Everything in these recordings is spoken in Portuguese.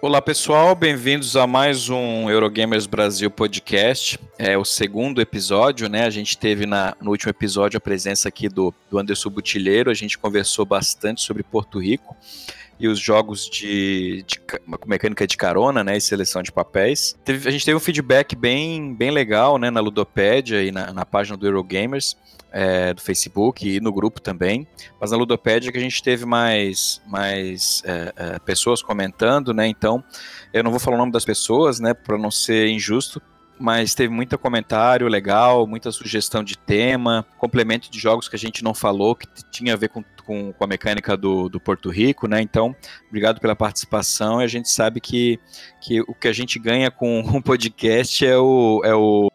Olá pessoal, bem-vindos a mais um Eurogamers Brasil podcast. É o segundo episódio, né? A gente teve na, no último episódio a presença aqui do, do Anderson Butilheiro, a gente conversou bastante sobre Porto Rico e os jogos de, de, mecânica de carona, né, e seleção de papéis. Teve, a gente teve um feedback bem, bem legal, né, na Ludopédia e na, na página do Eurogamers é, do Facebook e no grupo também. Mas na Ludopédia que a gente teve mais, mais é, é, pessoas comentando, né? Então eu não vou falar o nome das pessoas, né? Para não ser injusto. Mas teve muito comentário legal, muita sugestão de tema, complemento de jogos que a gente não falou, que tinha a ver com, com, com a mecânica do, do Porto Rico, né? Então, obrigado pela participação. E a gente sabe que, que o que a gente ganha com um podcast é o, é o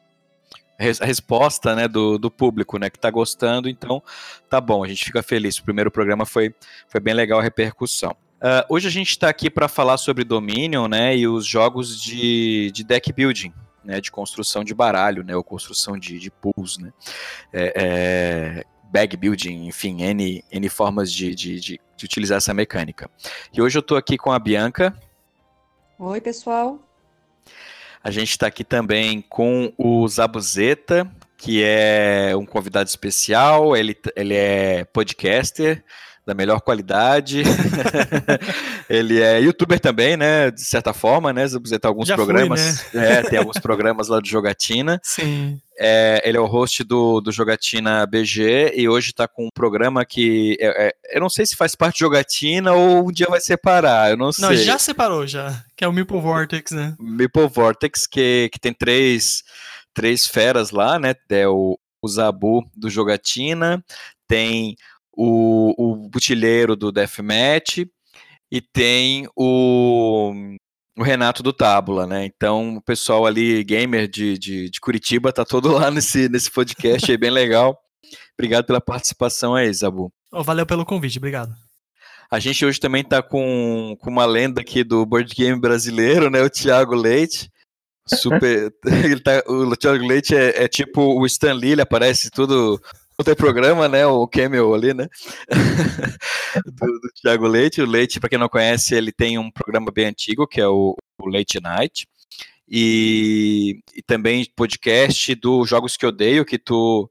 a resposta né, do, do público, né, que está gostando, então tá bom, a gente fica feliz. O primeiro programa foi, foi bem legal a repercussão. Uh, hoje a gente está aqui para falar sobre Dominion né, e os jogos de, de deck building, né, de construção de baralho, né, ou construção de, de pools, né, é, é, bag building, enfim, N, N formas de, de, de, de utilizar essa mecânica. E hoje eu estou aqui com a Bianca. Oi, pessoal. A gente está aqui também com o Zabuzeta, que é um convidado especial. Ele, ele é podcaster da melhor qualidade. ele é youtuber também, né? De certa forma, né? Você tem alguns Já programas. Fui, né? é, tem alguns programas lá de jogatina. Sim. É, ele é o host do, do Jogatina BG e hoje está com um programa que é, é, eu não sei se faz parte de Jogatina ou um dia vai separar, eu não sei. Não, já separou já, que é o Meeple Vortex, né? Meeple Vortex, que, que tem três, três feras lá, né? É o, o Zabu do Jogatina, tem o, o Butilheiro do Deathmatch e tem o, o Renato do Tábula, né? Então o pessoal ali, gamer de, de, de Curitiba, tá todo lá nesse, nesse podcast aí, bem legal. Obrigado pela participação aí, Zabu. Oh, valeu pelo convite, obrigado. A gente hoje também tá com, com uma lenda aqui do board game brasileiro, né? O Thiago Leite. Super. ele tá, o Thiago Leite é, é tipo o Stan Lee, ele aparece tudo não tem programa, né? O Camel ali, né? do, do Thiago Leite. O Leite, para quem não conhece, ele tem um programa bem antigo, que é o, o Late Night. E, e, também podcast do Jogos que Odeio, que tu,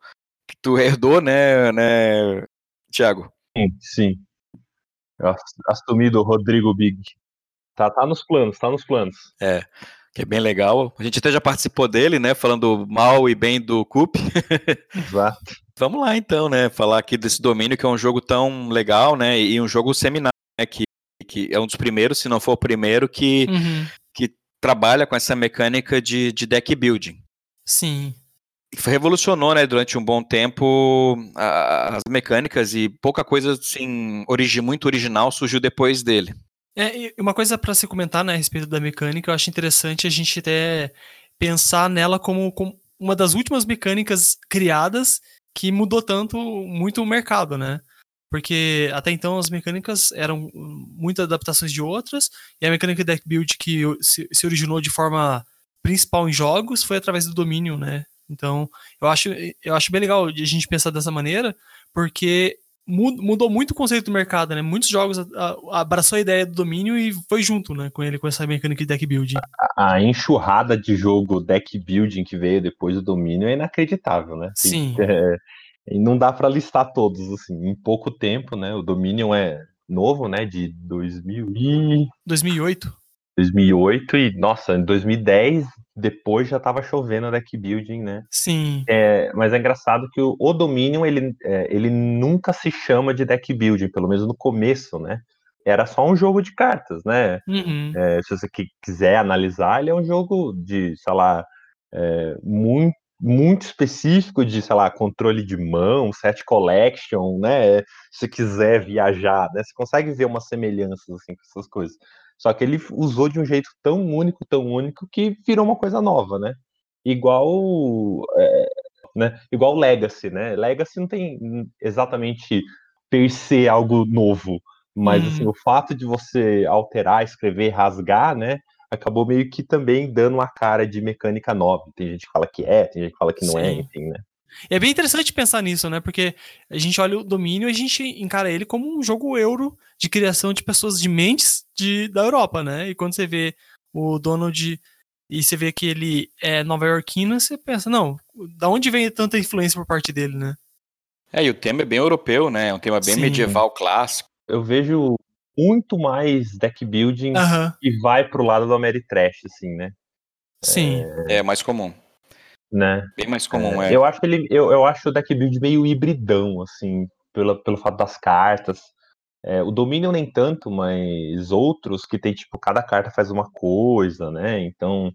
que tu herdou, né, né, Thiago? Sim, sim. Eu assumi do Rodrigo Big. Tá, tá nos planos, tá nos planos. É que é bem legal. A gente até já participou dele, né? Falando mal e bem do Coop. Exato. Vamos lá então, né? Falar aqui desse domínio que é um jogo tão legal, né? E um jogo seminal, né? Que, que é um dos primeiros, se não for o primeiro, que, uhum. que trabalha com essa mecânica de, de deck building. Sim. Revolucionou, né, durante um bom tempo a, as mecânicas e pouca coisa assim, origi, muito original surgiu depois dele. É, e uma coisa para se comentar né, a respeito da mecânica, eu acho interessante a gente até pensar nela como, como uma das últimas mecânicas criadas que mudou tanto muito o mercado, né? Porque até então as mecânicas eram muitas adaptações de outras, e a mecânica deck build que se, originou de forma principal em jogos foi através do domínio, né? Então, eu acho, eu acho bem legal a gente pensar dessa maneira, porque mudou muito o conceito do mercado, né? Muitos jogos abraçou a ideia do domínio e foi junto, né, com ele, com essa mecânica de deck building. A, a enxurrada de jogo deck building que veio depois do domínio é inacreditável, né? Sim. É, não dá para listar todos, assim, em pouco tempo, né? O Dominion é novo, né, de 2000 e... 2008. 2008 e, nossa, em 2010 depois já estava chovendo deck building, né? Sim. É, mas é engraçado que o, o Dominion, ele, é, ele nunca se chama de deck building, pelo menos no começo, né? Era só um jogo de cartas, né? Uhum. É, se você quiser analisar, ele é um jogo de, sei lá, é, muito, muito específico de, sei lá, controle de mão, set collection, né? Se você quiser viajar, né? Você consegue ver umas semelhanças, assim, com essas coisas. Só que ele usou de um jeito tão único, tão único, que virou uma coisa nova, né? Igual. É, né? Igual Legacy, né? Legacy não tem exatamente per se algo novo, mas hum. assim, o fato de você alterar, escrever, rasgar, né? Acabou meio que também dando uma cara de mecânica nova. Tem gente que fala que é, tem gente que fala que não é, Sim. é, enfim, né? É bem interessante pensar nisso, né? Porque a gente olha o domínio e a gente encara ele como um jogo euro de criação de pessoas de mentes de, da Europa, né? E quando você vê o Donald e você vê que ele é nova-iorquino, você pensa, não, da onde vem tanta influência por parte dele, né? É, e o tema é bem europeu, né? É um tema bem Sim. medieval clássico. Eu vejo muito mais deck building uhum. e vai pro lado do Ameritrash, assim, né? Sim. É, é mais comum. Né? Bem mais comum, é. é. Eu acho ele, eu, eu acho o deck build meio hibridão, assim, pelo, pelo fato das cartas. É, o Dominion nem tanto, mas outros que tem, tipo, cada carta faz uma coisa, né? Então,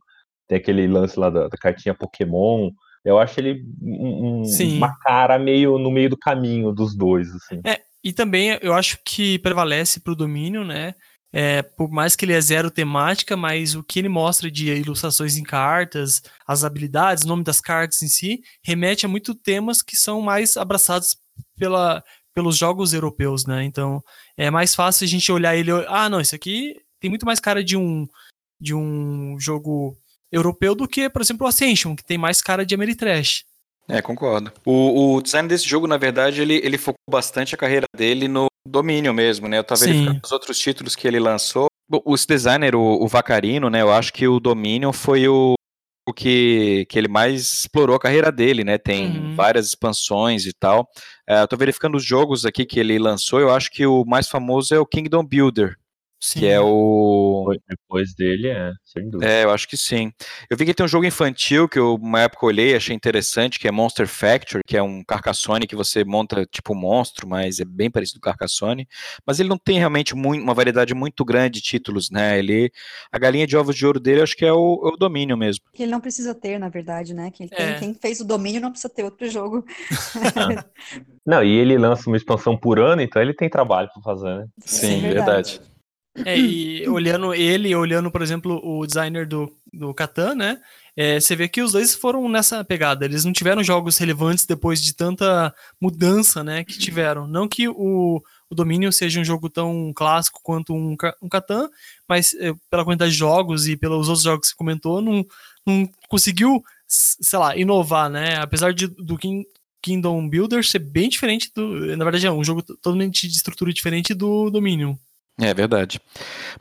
tem aquele lance lá da, da cartinha Pokémon. Eu acho ele um, uma cara meio no meio do caminho dos dois, assim. É, e também eu acho que prevalece pro domínio, né? É, por mais que ele é zero temática, mas o que ele mostra de ilustrações em cartas, as habilidades, o nome das cartas em si, remete a muito temas que são mais abraçados pela, pelos jogos europeus, né? Então é mais fácil a gente olhar ele, ah, não, isso aqui tem muito mais cara de um de um jogo europeu do que, por exemplo, o Ascension, que tem mais cara de Ameritrash. É, concordo. O, o, design desse jogo, na verdade, ele, ele focou bastante a carreira dele no domínio mesmo, né? Eu tava Sim. verificando os outros títulos que ele lançou. O, esse designer, o, o Vacarino, né? Eu acho que o domínio foi o, o que, que ele mais explorou a carreira dele, né? Tem uhum. várias expansões e tal. É, eu tô verificando os jogos aqui que ele lançou. Eu acho que o mais famoso é o Kingdom Builder, Sim. Que é o. Depois dele, é, sem dúvida. É, eu acho que sim. Eu vi que tem um jogo infantil que eu, uma época, olhei achei interessante, que é Monster Factory, que é um Carcassonne que você monta tipo um monstro, mas é bem parecido com Carcassonne. Mas ele não tem realmente muito, uma variedade muito grande de títulos, né? Ele, a galinha de ovos de ouro dele, acho que é o, é o domínio mesmo. Que ele não precisa ter, na verdade, né? Quem, é. quem fez o domínio não precisa ter outro jogo. não, e ele lança uma expansão por ano, então ele tem trabalho para fazer, né? Sim, sim verdade. verdade. É, e olhando ele, olhando, por exemplo, o designer do, do Catan, né? É, você vê que os dois foram nessa pegada. Eles não tiveram jogos relevantes depois de tanta mudança, né? Que tiveram. Não que o, o Dominion seja um jogo tão clássico quanto um, um Catan, mas é, pela quantidade de jogos e pelos outros jogos que você comentou, não, não conseguiu, sei lá, inovar, né? Apesar de, do King, Kingdom Builder ser bem diferente do. Na verdade, é um jogo totalmente de estrutura diferente do Dominion. É verdade.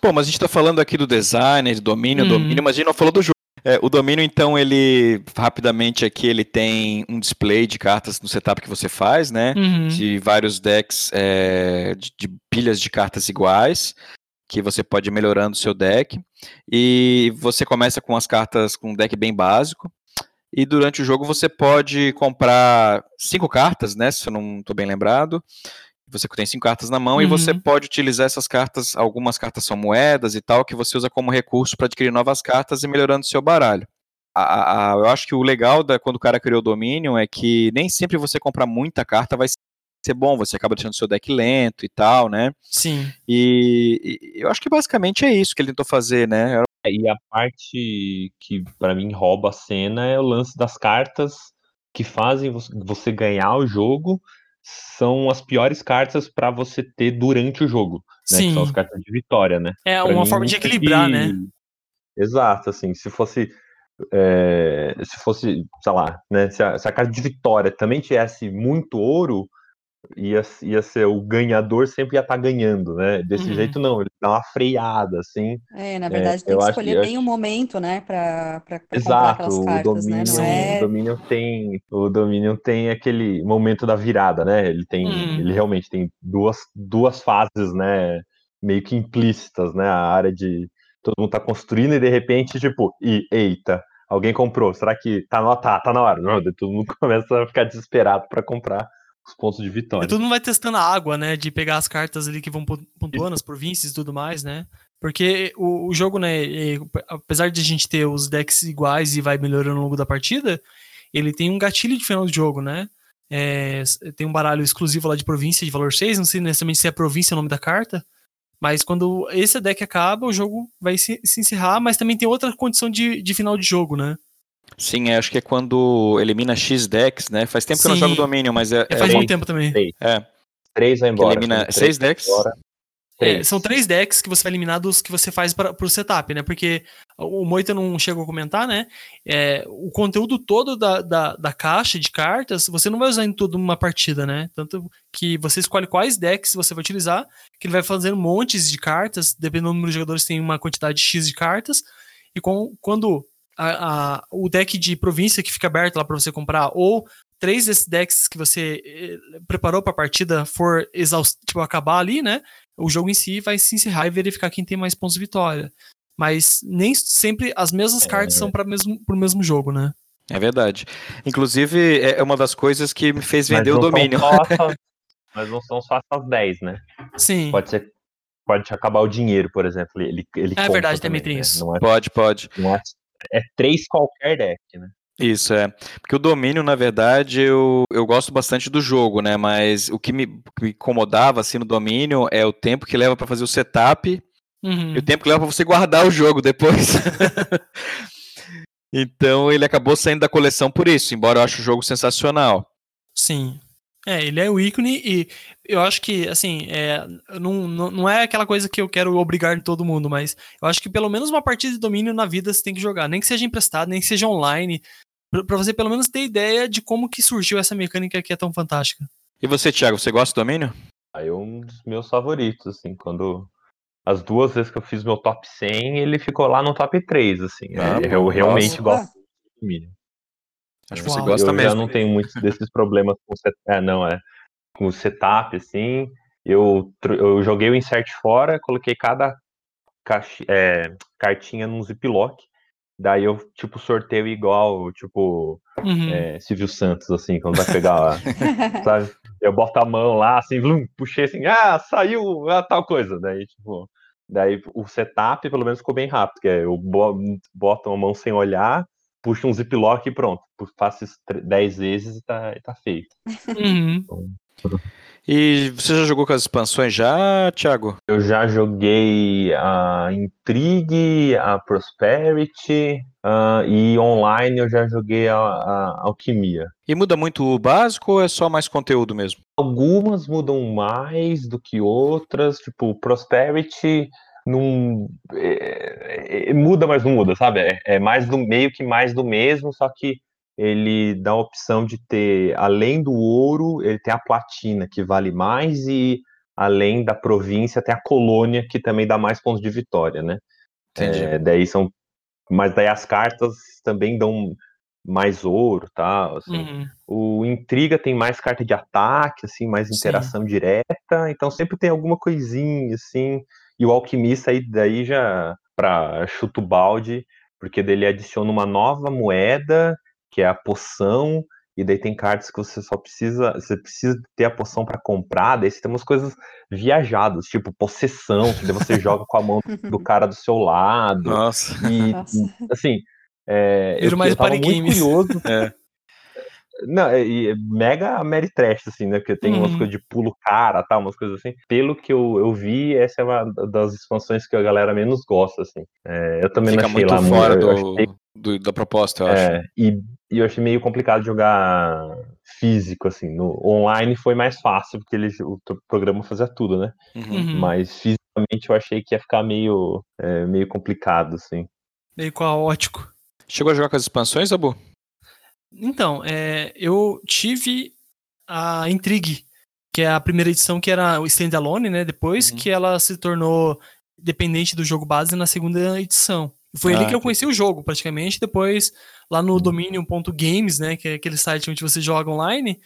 Bom, mas a gente está falando aqui do design, do domínio, uhum. domínio, mas a gente não falou do jogo. É, o domínio, então, ele, rapidamente aqui, ele tem um display de cartas no setup que você faz, né? Uhum. De vários decks, é, de, de, pilhas de cartas iguais, que você pode ir melhorando o seu deck. E você começa com as cartas com um deck bem básico. E durante o jogo você pode comprar cinco cartas, né? Se eu não estou bem lembrado. Você tem cinco cartas na mão uhum. e você uhum. pode utilizar essas cartas, algumas cartas são moedas e tal, que você usa como recurso para adquirir novas cartas e melhorando seu baralho. A, a, eu acho que o legal da, quando o cara criou o Dominion é que nem sempre você comprar muita carta vai ser bom, você acaba deixando seu deck lento e tal, né? Sim. E, e eu acho que basicamente é isso que ele tentou fazer, né? É, e a parte que para mim rouba a cena é o lance das cartas que fazem você ganhar o jogo são as piores cartas para você ter durante o jogo. Né, Sim. Que são as cartas de vitória, né? É pra uma mim, forma de equilibrar, que... né? Exato, assim, se fosse. É, se fosse, sei lá, né, se a, se a carta de vitória também tivesse muito ouro, ia, ia ser o ganhador sempre ia estar tá ganhando, né? Desse uhum. jeito não, ele dá uma freada, assim. É, na verdade é, tem que escolher bem o momento, né, para comprar aquelas cartas, o Dominion, né? É... O Dominion tem, o Dominion tem aquele momento da virada, né? Ele tem, uhum. ele realmente tem duas, duas fases, né, meio que implícitas, né? A área de todo mundo tá construindo e de repente, tipo, e eita, alguém comprou, será que tá, no, tá, tá na hora? Não, todo mundo começa a ficar desesperado para comprar os pontos de vitória. E todo mundo vai testando a água, né? De pegar as cartas ali que vão pontuando, as províncias e tudo mais, né? Porque o, o jogo, né, apesar de a gente ter os decks iguais e vai melhorando ao longo da partida, ele tem um gatilho de final do jogo, né? É, tem um baralho exclusivo lá de província de valor 6, não sei necessariamente se é província o nome da carta, mas quando esse deck acaba, o jogo vai se, se encerrar, mas também tem outra condição de, de final de jogo, né? Sim, acho que é quando elimina X decks, né? Faz tempo Sim. que eu não jogo Dominion, mas é. é faz é, muito tempo também. É. Três vai embora. elimina três seis decks. É, são três decks que você vai eliminar dos que você faz para o setup, né? Porque o Moita não chegou a comentar, né? É, o conteúdo todo da, da, da, caixa de cartas, você não vai usar em toda uma partida, né? Tanto que você escolhe quais decks você vai utilizar, que ele vai fazendo montes de cartas, dependendo do número de jogadores, tem uma quantidade X de cartas, e com, quando a, a, o deck de província que fica aberto lá para você comprar, ou três desses decks que você eh, preparou para a partida for tipo, acabar ali, né? O jogo em si vai se encerrar e verificar quem tem mais pontos de vitória. Mas nem sempre as mesmas é, cartas são para o mesmo, mesmo jogo, né? É verdade. Inclusive, é, é uma das coisas que me fez vender o domínio. mas não são só essas 10, né? Sim. Pode ser. Pode acabar o dinheiro, por exemplo. Ele, ele é verdade, também tem né? isso. É, pode, pode. É, é três qualquer deck, né? Isso, é. Porque o domínio, na verdade, eu, eu gosto bastante do jogo, né? Mas o que me, me incomodava, assim, no domínio é o tempo que leva para fazer o setup uhum. e o tempo que leva para você guardar o jogo depois. então ele acabou saindo da coleção por isso, embora eu ache o jogo sensacional. Sim. É, ele é o ícone e eu acho que, assim, é, não, não, não é aquela coisa que eu quero obrigar todo mundo, mas eu acho que pelo menos uma partida de domínio na vida você tem que jogar, nem que seja emprestado, nem que seja online, para você pelo menos ter ideia de como que surgiu essa mecânica que é tão fantástica. E você, Thiago, você gosta do domínio? Aí é um dos meus favoritos, assim, quando as duas vezes que eu fiz meu top 100, ele ficou lá no top 3, assim. Ah, eu, eu realmente gosto do domínio. Acho que você gosta eu mesmo. Eu já não tenho muitos desses problemas com set... é, não, é, com o setup, assim. Eu, eu joguei o insert fora, coloquei cada caixa, é, cartinha num ziplock. Daí eu, tipo, sorteio igual, tipo, uhum. é, Silvio Santos, assim, quando vai pegar, sabe? Eu boto a mão lá, assim, blum, puxei assim, ah, saiu ah, tal coisa. Daí, tipo, daí o setup pelo menos ficou bem rápido, que é eu boto a mão sem olhar, puxo um ziplock e pronto. Faço isso 10 vezes e tá, tá feito. Uhum. Então, e você já jogou com as expansões já, Thiago? Eu já joguei a Intrigue, a Prosperity uh, e online eu já joguei a, a, Alquimia. E muda muito o básico ou é só mais conteúdo mesmo? Algumas mudam mais do que outras, tipo Prosperity não é, é, muda, mas não muda, sabe? É, é mais do meio que mais do mesmo, só que ele dá a opção de ter, além do ouro, ele tem a platina, que vale mais, e além da província, tem a colônia, que também dá mais pontos de vitória, né? É, daí são. Mas daí as cartas também dão mais ouro, tal, tá? assim. Uhum. O Intriga tem mais carta de ataque, assim, mais interação Sim. direta, então sempre tem alguma coisinha, assim. E o Alquimista aí daí já para chuto balde, porque dele adiciona uma nova moeda que é a poção, e daí tem cartas que você só precisa, você precisa ter a poção para comprar, daí você tem umas coisas viajadas, tipo possessão, que daí você joga com a mão do cara do seu lado. Nossa. E, Nossa. assim, é, eu, mais eu tava muito games. curioso. é. Não, é, é mega Mary Trash, assim, né? Porque tem uhum. umas coisas de pulo cara, tal, umas coisas assim. Pelo que eu, eu vi, essa é uma das expansões que a galera menos gosta, assim. É, eu também Fica não achei muito lá fora do, achei... do, da proposta, eu é, acho. E e eu achei meio complicado jogar físico, assim. No online foi mais fácil, porque ele, o programa fazia tudo, né? Uhum. uhum. Mas fisicamente eu achei que ia ficar meio, é, meio complicado, assim. Meio caótico. Chegou a jogar com as expansões, Abu? Então, é, eu tive a Intrigue, que é a primeira edição que era o Standalone, né? Depois uhum. que ela se tornou dependente do jogo base na segunda edição. Foi ah, ali que eu conheci o jogo, praticamente. Depois, lá no dominion.games, né, que é aquele site onde você joga online,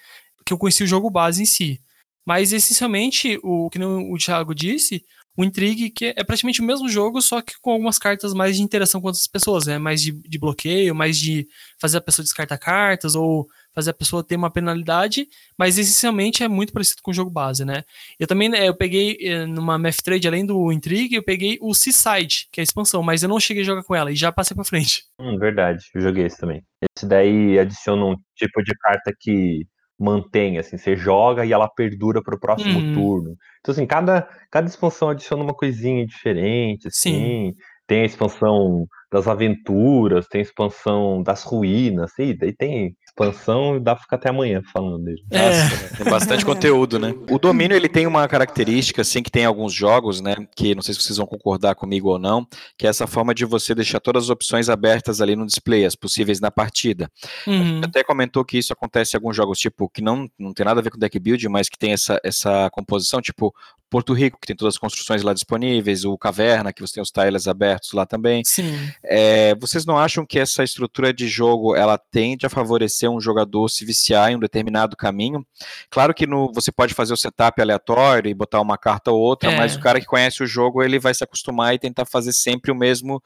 que eu conheci o jogo base em si. Mas, essencialmente, o que o Thiago disse, o Intrigue, que é praticamente o mesmo jogo, só que com algumas cartas mais de interação com outras pessoas, né? Mais de, de bloqueio, mais de fazer a pessoa descartar cartas, ou fazer a pessoa ter uma penalidade, mas essencialmente é muito parecido com o jogo base, né? Eu também, né, eu peguei eh, numa Math Trade, além do Intrigue, eu peguei o Seaside, que é a expansão, mas eu não cheguei a jogar com ela e já passei pra frente. Hum, verdade, eu joguei esse também. Esse daí adiciona um tipo de carta que mantém, assim, você joga e ela perdura para o próximo uhum. turno. Então, assim, cada, cada expansão adiciona uma coisinha diferente, assim. Sim. Tem a expansão das aventuras, tem a expansão das ruínas, e daí tem expansão e dá pra ficar até amanhã falando dele. É. Tem bastante conteúdo, né? O domínio ele tem uma característica, assim, que tem alguns jogos, né? Que não sei se vocês vão concordar comigo ou não, que é essa forma de você deixar todas as opções abertas ali no display, as possíveis na partida. Uhum. até comentou que isso acontece em alguns jogos, tipo, que não, não tem nada a ver com deck build, mas que tem essa, essa composição, tipo Porto Rico, que tem todas as construções lá disponíveis, o Caverna, que você tem os tiles abertos lá também. Sim. É, vocês não acham que essa estrutura de jogo ela tende a favorecer um jogador se viciar em um determinado caminho? Claro que no, você pode fazer o setup aleatório e botar uma carta ou outra, é. mas o cara que conhece o jogo ele vai se acostumar e tentar fazer sempre o mesmo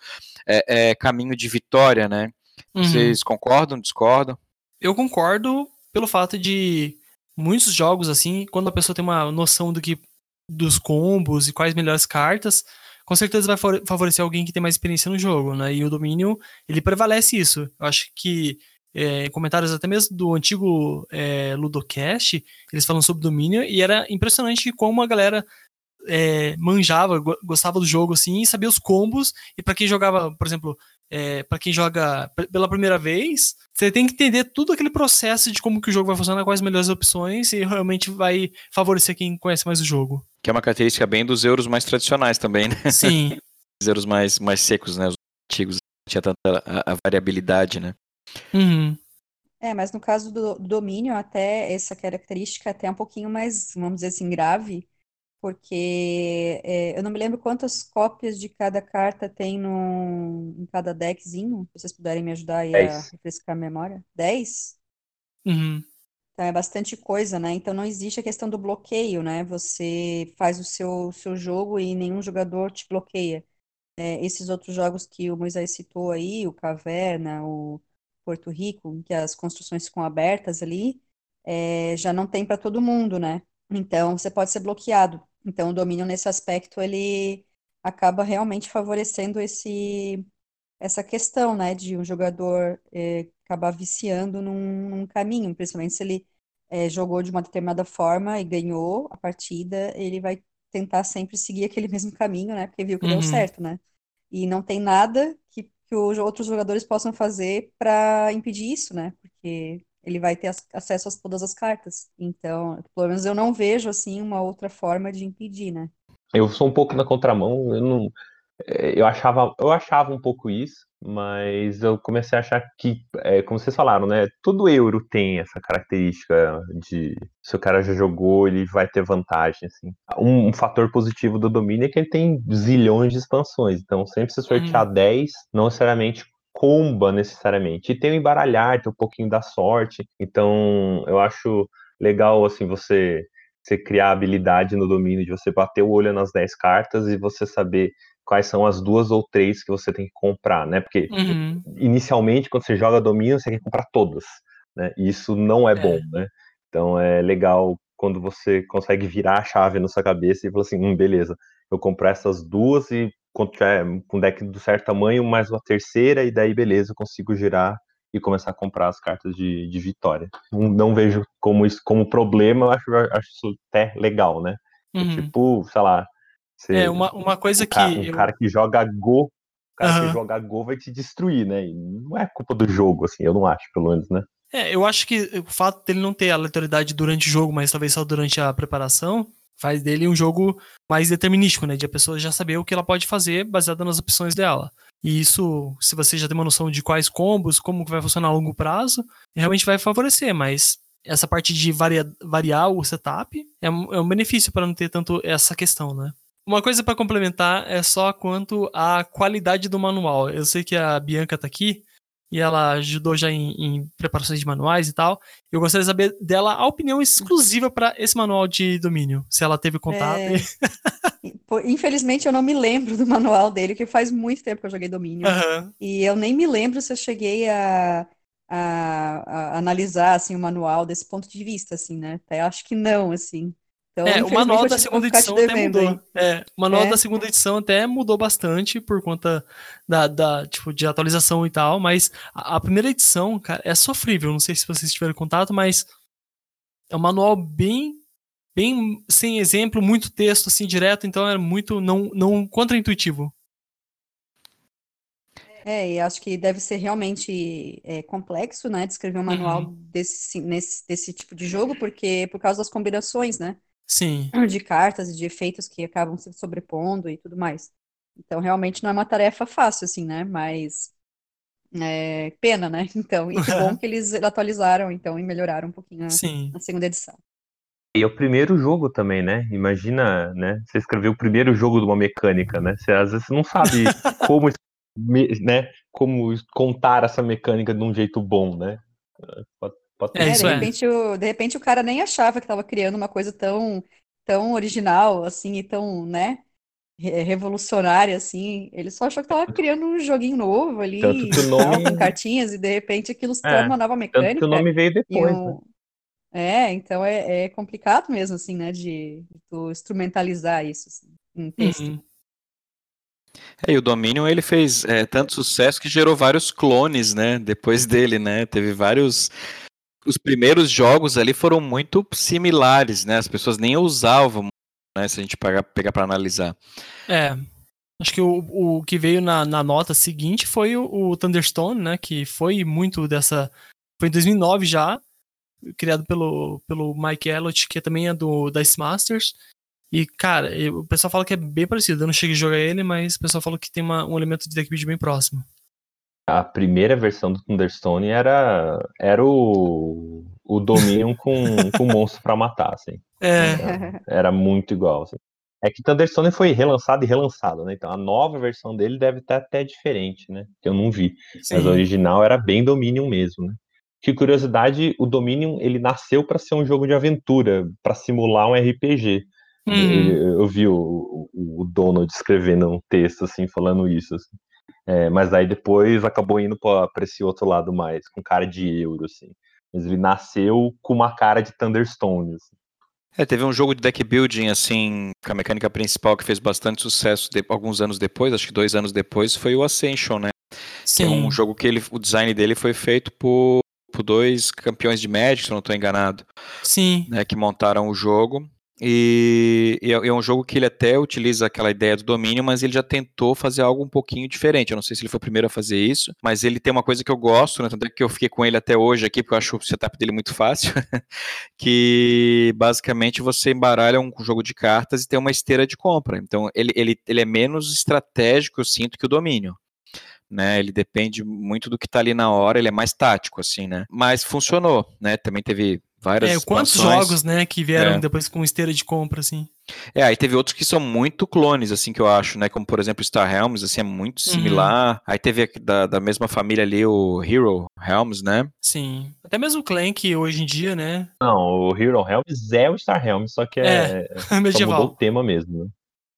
é, é caminho de vitória, né? Uhum. Vocês concordam, discordam? Eu concordo pelo fato de muitos jogos assim, quando a pessoa tem uma noção do que dos combos e quais melhores cartas, com certeza vai favorecer alguém que tem mais experiência no jogo, né? E o domínio, ele prevalece isso. Eu acho que é, comentários até mesmo do antigo é, Ludocast, eles falam sobre domínio e era impressionante como a galera é, manjava, gostava do jogo assim, e sabia os combos. E para quem jogava, por exemplo, é, para quem joga pela primeira vez, você tem que entender tudo aquele processo de como que o jogo vai funcionar, quais as melhores opções e realmente vai favorecer quem conhece mais o jogo. Que é uma característica bem dos euros mais tradicionais também, né? Sim. Os euros mais, mais secos, né? Os antigos tinha tanta a, a variabilidade, né? Uhum. É, mas no caso do, do domínio, até essa característica é até um pouquinho mais, vamos dizer assim, grave, porque é, eu não me lembro quantas cópias de cada carta tem no, em cada deckzinho. Se vocês puderem me ajudar aí a refrescar a memória. Dez? Uhum. Então é bastante coisa, né? Então não existe a questão do bloqueio, né? Você faz o seu, seu jogo e nenhum jogador te bloqueia. É, esses outros jogos que o Moisés citou aí, o Caverna, o Porto Rico, que as construções ficam abertas ali, é, já não tem para todo mundo, né? Então você pode ser bloqueado. Então, o domínio nesse aspecto, ele acaba realmente favorecendo esse, essa questão, né, de um jogador é, acabar viciando num, num, caminho, principalmente se ele é, jogou de uma determinada forma e ganhou a partida, ele vai tentar sempre seguir aquele mesmo caminho, né, porque viu que uhum. deu certo, né. E não tem nada que, os outros jogadores possam fazer para impedir isso, né, porque ele vai ter acesso a todas as cartas. Então, pelo menos eu não vejo assim uma outra forma de impedir, né? Eu sou um pouco na contramão, eu não eu achava, eu achava um pouco isso, mas eu comecei a achar que, é, como vocês falaram, né? Todo euro tem essa característica de se o cara já jogou, ele vai ter vantagem, assim. Um, um fator positivo do domínio é que ele tem zilhões de expansões, então sempre se sortear hum. 10, não necessariamente comba necessariamente. E tem o embaralhar, tem um pouquinho da sorte. Então, eu acho legal, assim, você, você criar habilidade no domínio de você bater o olho nas 10 cartas e você saber quais são as duas ou três que você tem que comprar, né? Porque uhum. inicialmente, quando você joga domínio, você quer comprar todas, né? E isso não é, é, bom, né? Então é legal quando você consegue virar a chave na sua cabeça e falar assim, hum, beleza, eu compro essas duas e quando tiver com um deck do certo tamanho, mais uma terceira, e daí beleza, eu consigo girar e começar a comprar as cartas de, de vitória. Não, não vejo como isso como problema, eu acho, acho isso até legal, né? É uhum. Tipo, sei lá. Você, é, uma, uma coisa um que. Cara, um eu... cara que joga Go, o cara uhum. que joga Go vai te destruir, né? E não é culpa do jogo, assim, eu não acho, pelo menos, né? É, eu acho que o fato dele não ter aleatoriedade durante o jogo, mas talvez só durante a preparação, faz dele um jogo mais determinístico, né? De a pessoa já saber o que ela pode fazer baseada nas opções dela. E isso, se você já tem uma noção de quais combos, como vai funcionar a longo prazo, realmente vai favorecer, mas essa parte de varia, variar o setup é um, é um benefício para não ter tanto essa questão, né? Uma coisa para complementar é só quanto à qualidade do manual. Eu sei que a Bianca tá aqui, e ela ajudou já em, em, preparações de manuais e tal. Eu gostaria de saber dela a opinião exclusiva para esse manual de domínio, se ela teve contato. É... Infelizmente eu não me lembro do manual dele, que faz muito tempo que eu joguei domínio. Uhum. E eu nem me lembro se eu cheguei a, a, a, analisar assim o manual desse ponto de vista, assim, né? Até acho que não, assim. Então, é, o manual da segunda edição até mudou. É, o manual é. da segunda edição até mudou bastante por conta da, da tipo, de atualização e tal, mas a, a, primeira edição, cara, é sofrível. Não sei se vocês tiveram contato, mas é um manual bem bem sem exemplo, muito texto assim direto, então é muito não não contraintuitivo. É, e acho que deve ser realmente é, complexo, né, de escrever um manual Uhum. desse, nesse, desse tipo de jogo, porque por causa das combinações, né, Sim. de cartas e de efeitos que acabam se sobrepondo e tudo mais. Então, realmente não é uma tarefa fácil, assim, né, mas é, pena, né, então, e que bom que eles atualizaram, então, e melhoraram um pouquinho a, a segunda edição. E é o primeiro jogo também, né? Imagina, né? Você escreveu o primeiro jogo de uma mecânica, né? Você às vezes não sabe como, né? Como contar essa mecânica de um jeito bom, né? Pode, pode É, É, de é. repente, o, de repente o cara nem achava que estava criando uma coisa tão, tão original, assim, e tão, né, re- revolucionária, assim. Ele só achou que estava criando um joguinho novo ali, Tanto que o e tal, nome- com cartinhas, e de repente aquilo se É, torna uma nova Tanto que o mecânica. nome veio depois, né? um... É, então é, é complicado mesmo, assim, né, de, de tu instrumentalizar isso, assim, em texto. Uhum. É, e o Dominion ele fez é, tanto sucesso que gerou vários clones, né? Depois dele, né? Teve vários. Os primeiros jogos ali foram muito similares, né? As pessoas nem usavam, né? Se a gente pegar, pegar para analisar. É. Acho que o, o que veio na, na nota seguinte foi o, o Thunderstone, né? Que foi muito dessa. Foi em 2009 já, criado pelo, pelo Mike Elliott, que também é do Dice Masters. E, cara, o pessoal fala que é bem parecido. Eu não cheguei a jogar ele, mas o pessoal falou que tem uma- um elemento de deck build bem próximo. A primeira versão do Thunderstone era, era o, o Dominion com, com monstro pra matar, assim. É, Era, era muito igual. assim. É que Thunderstone foi relançado e relançado, né? Então a nova versão dele deve estar até diferente, né? Que eu não vi. Mas sim. a original era bem Dominion mesmo, né? Que curiosidade, o Dominion ele nasceu para ser um jogo de aventura, para simular um RPG. Ele- eu vi o, o, o Donald escrevendo um texto assim, falando isso. assim. É, mas aí depois acabou indo para esse outro lado mais, com cara de euro, assim. Mas ele nasceu com uma cara de Thunderstone. assim. É, teve um jogo de deck building, assim, com a mecânica principal que fez bastante sucesso de- alguns anos depois, acho que dois anos depois, foi o Ascension, né? Que é Sim. um jogo que ele, o design dele foi feito por, por dois campeões de Magic, se eu não estou enganado. Sim. né, que montaram o jogo. E, e é é um jogo que ele até utiliza aquela ideia do domínio, mas ele já tentou fazer algo um pouquinho diferente. Eu não sei se ele foi o primeiro a fazer isso, mas ele tem uma coisa que eu gosto, né? Tanto é que eu fiquei com ele até hoje aqui, porque eu acho o setup dele muito fácil. que basicamente você embaralha um jogo de cartas e tem uma esteira de compra. Então ele, ele, ele é menos estratégico, eu sinto, que o domínio. Né, ele depende muito do que tá ali na hora, ele é mais tático, assim, né? Mas funcionou, né? Também teve várias É, quantos expansões. jogos, né, que vieram É. depois com esteira de compra, assim. É, aí teve outros que são muito clones, assim, que eu acho, né? Como, por exemplo, Star Helms, assim, é muito similar. Aí teve da, da mesma família ali o Hero Helms, né? Sim. Até mesmo o Clank hoje em dia, né? Não, o Hero Helms é o Star Helms, só que é, só mudou o medieval. tema mesmo, né?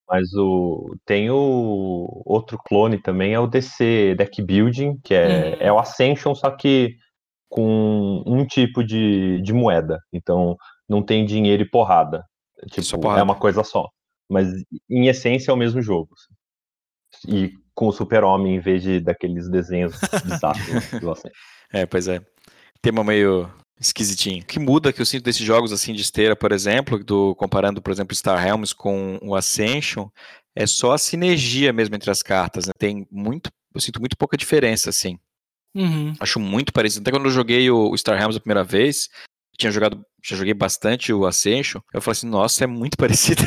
Mas o tem o outro clone também, é o DC Deck Building, que é, Uhum. é o Ascension, só que com um tipo de, de moeda. Então não tem dinheiro e porrada. Tipo, porrada. é uma coisa só. Mas em essência é o mesmo jogo. assim. E com o Super-Homem em vez de daqueles desenhos bizarros. É, pois é. Tema meio esquisitinho. O que muda que eu sinto desses jogos assim de esteira, por exemplo, do comparando, por exemplo, Star Helms com o Ascension, é só a sinergia mesmo entre as cartas, né? Tem muito, eu sinto muito pouca diferença assim. Uhum. Acho muito parecido. Até quando eu joguei o Star Helms a primeira vez, tinha jogado, já joguei bastante o Ascension, eu falei assim, nossa, é muito parecido.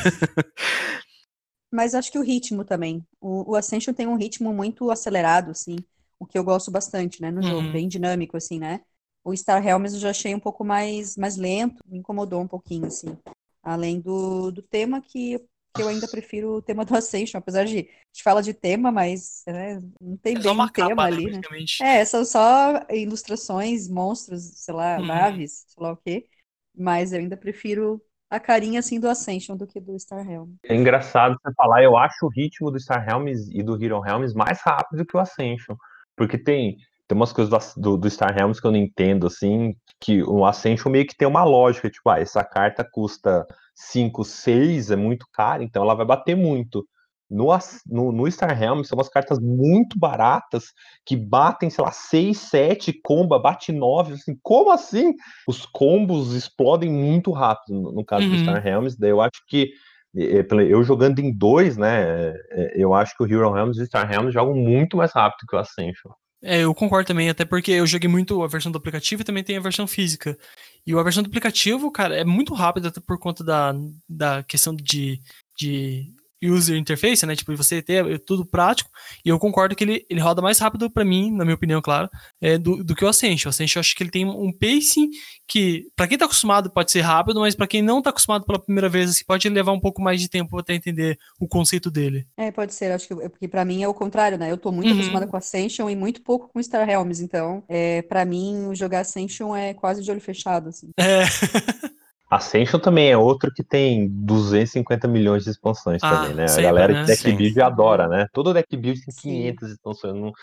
Mas acho que o ritmo também. O, o Ascension tem um ritmo muito acelerado, assim, o que eu gosto bastante, né, no jogo, Uhum. bem dinâmico, assim, né? O Star Helms eu já achei um pouco mais, mais lento, me incomodou um pouquinho, assim. Além do, do tema que, que eu ainda prefiro o tema do Ascension, apesar de a gente fala de tema, mas né, não tem É bem um tema capa, ali, né? praticamente. É, são só ilustrações, monstros, sei lá, Uhum. naves, sei lá o quê. Mas eu ainda prefiro a carinha, assim, do Ascension do que do Star Helm. É engraçado você falar, eu acho o ritmo do Star Helms e do Hero Helms mais rápido que o Ascension. Porque tem, tem umas coisas do, do, do Star Helms que eu não entendo, assim, que o Ascension meio que tem uma lógica, tipo, ah, essa carta custa 5, 6, é muito cara, então ela vai bater muito. No, no, no Star Helms são umas cartas muito baratas que batem, sei lá, 6, 7, comba, bate 9, assim, como assim? Os combos explodem muito rápido no, no caso do Uhum. Star Helms, daí eu acho que Eu jogando em dois, né? É, eu acho que o Hero Helms e o Star Helms jogam muito mais rápido que o Ascension. É, eu concordo também, até porque eu joguei muito a versão do aplicativo e também tem a versão física. E a versão do aplicativo, cara, é muito rápida por conta da, da questão de, de user interface, né? Tipo, você ter tudo prático. E eu concordo que ele, ele roda mais rápido para mim, na minha opinião, claro, é, do, do que o Ascension. O Ascension eu acho que ele tem um pacing que, para quem tá acostumado, pode ser rápido, mas para quem não tá acostumado pela primeira vez, assim, pode levar um pouco mais de tempo até entender o conceito dele. É, pode ser. Acho que porque para mim é o contrário, né? Eu tô muito uhum. acostumada com Ascension e muito pouco com Star Realms. Então, é, para mim, jogar Ascension é quase de olho fechado. Assim. É. Ascension também é outro que tem 250 milhões de expansões ah, também, né? A galera né? de deck Sim. build adora, né? Todo deck build tem 500 Sim. expansões. Não,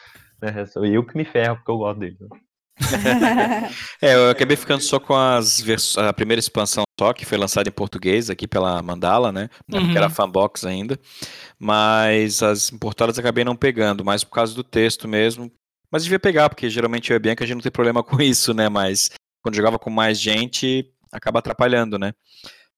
né? Sou eu que me ferro porque eu gosto dele. é, eu acabei ficando só com as a primeira expansão só, que foi lançada em português aqui pela Mandala, né? Uhum. Que era fanbox ainda. Mas as importadas acabei não pegando, mais por causa do texto mesmo. Mas devia pegar, porque geralmente eu e a Bianca a gente não tem problema com isso, né? Mas quando jogava com mais gente, acaba atrapalhando, né?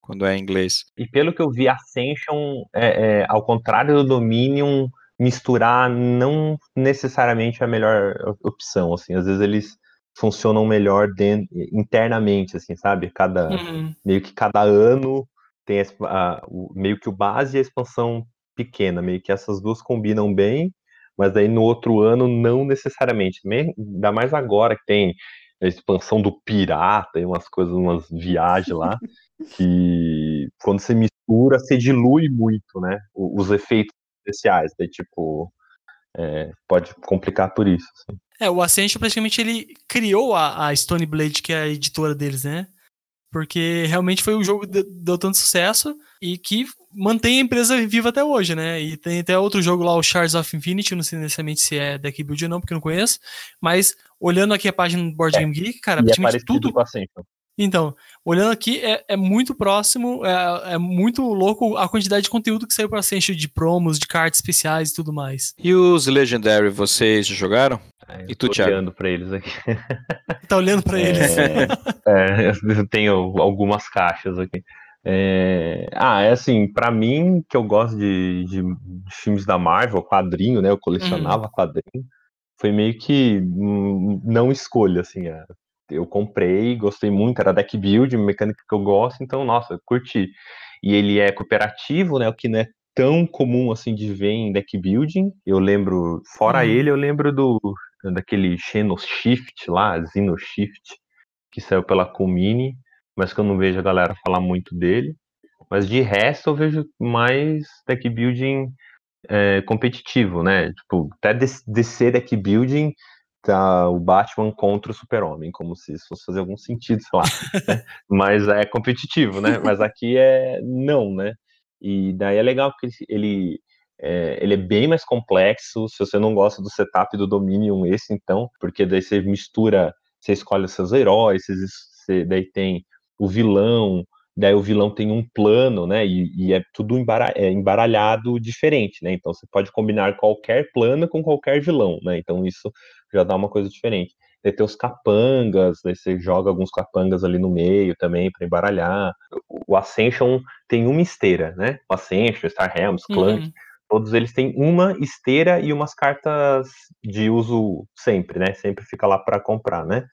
Quando é em inglês. E pelo que eu vi, Ascension, é, é, ao contrário do Dominion, misturar não necessariamente é a melhor opção, assim, às vezes eles funcionam melhor dentro, internamente, assim, sabe? Cada, uhum. meio que cada ano tem a, a, o, meio que o base e a expansão pequena, meio que essas duas combinam bem, mas aí no outro ano não necessariamente, ainda mais agora que tem a expansão do pirata e umas coisas, umas viagens lá, que quando você mistura, você dilui muito, né? Os efeitos especiais, daí tipo, é, pode complicar por isso. Assim. É, o Ascension praticamente ele criou a, a Stone Blade, que é a editora deles, né? Porque realmente foi um jogo que deu tanto sucesso e que mantém a empresa viva até hoje, né? E tem até outro jogo lá, o Shards of Infinity, não sei necessariamente se é deck build ou não, porque eu não conheço, mas olhando aqui a página do Board é, Game Geek, cara, é praticamente é tudo. Com então, olhando aqui, é, é muito próximo, é, é, muito louco a quantidade de conteúdo que saiu para Ascension, de promos, de cartas especiais e tudo mais. E os Legendary, vocês jogaram? É, e tu, Thiago? olhando para eles aqui. Tá olhando para eles. É, eu tenho algumas caixas aqui. É... Ah, é assim, para mim, que eu gosto de, de, de, filmes da Marvel, quadrinho, né? Eu colecionava uhum. quadrinho. Foi meio que não escolha, assim. É, eu comprei, gostei muito, era deck build, mecânica que eu gosto, então, nossa, eu curti. E ele é cooperativo, né? O que não é tão comum assim de ver em deck building. Eu lembro, fora uhum. ele, eu lembro do daquele Shift lá, Shift que saiu pela Kumini, mas que eu não vejo a galera falar muito dele. Mas de resto eu vejo mais deck building é, competitivo, né? Tipo, até DC deck building tá o Batman contra o Super-Homem, como se isso fosse fazer algum sentido, sei lá. né? Mas é competitivo, né? Mas aqui é não, né? E daí é legal porque ele, é, ele é bem mais complexo. Se você não gosta do setup do Dominion, esse então, porque daí você mistura, você escolhe os seus heróis, você, você daí tem o vilão, daí o vilão tem um plano, né? E, e é tudo é embaralhado diferente, né? Então você pode combinar qualquer plano com qualquer vilão, né? Então isso já dá uma coisa diferente. Daí tem os capangas, daí você joga alguns capangas ali no meio também para embaralhar. O Ascension tem uma esteira, né? O Ascension, Star Helms, Clank, uhum. todos eles têm uma esteira e umas cartas de uso sempre, né? Sempre fica lá para comprar, né?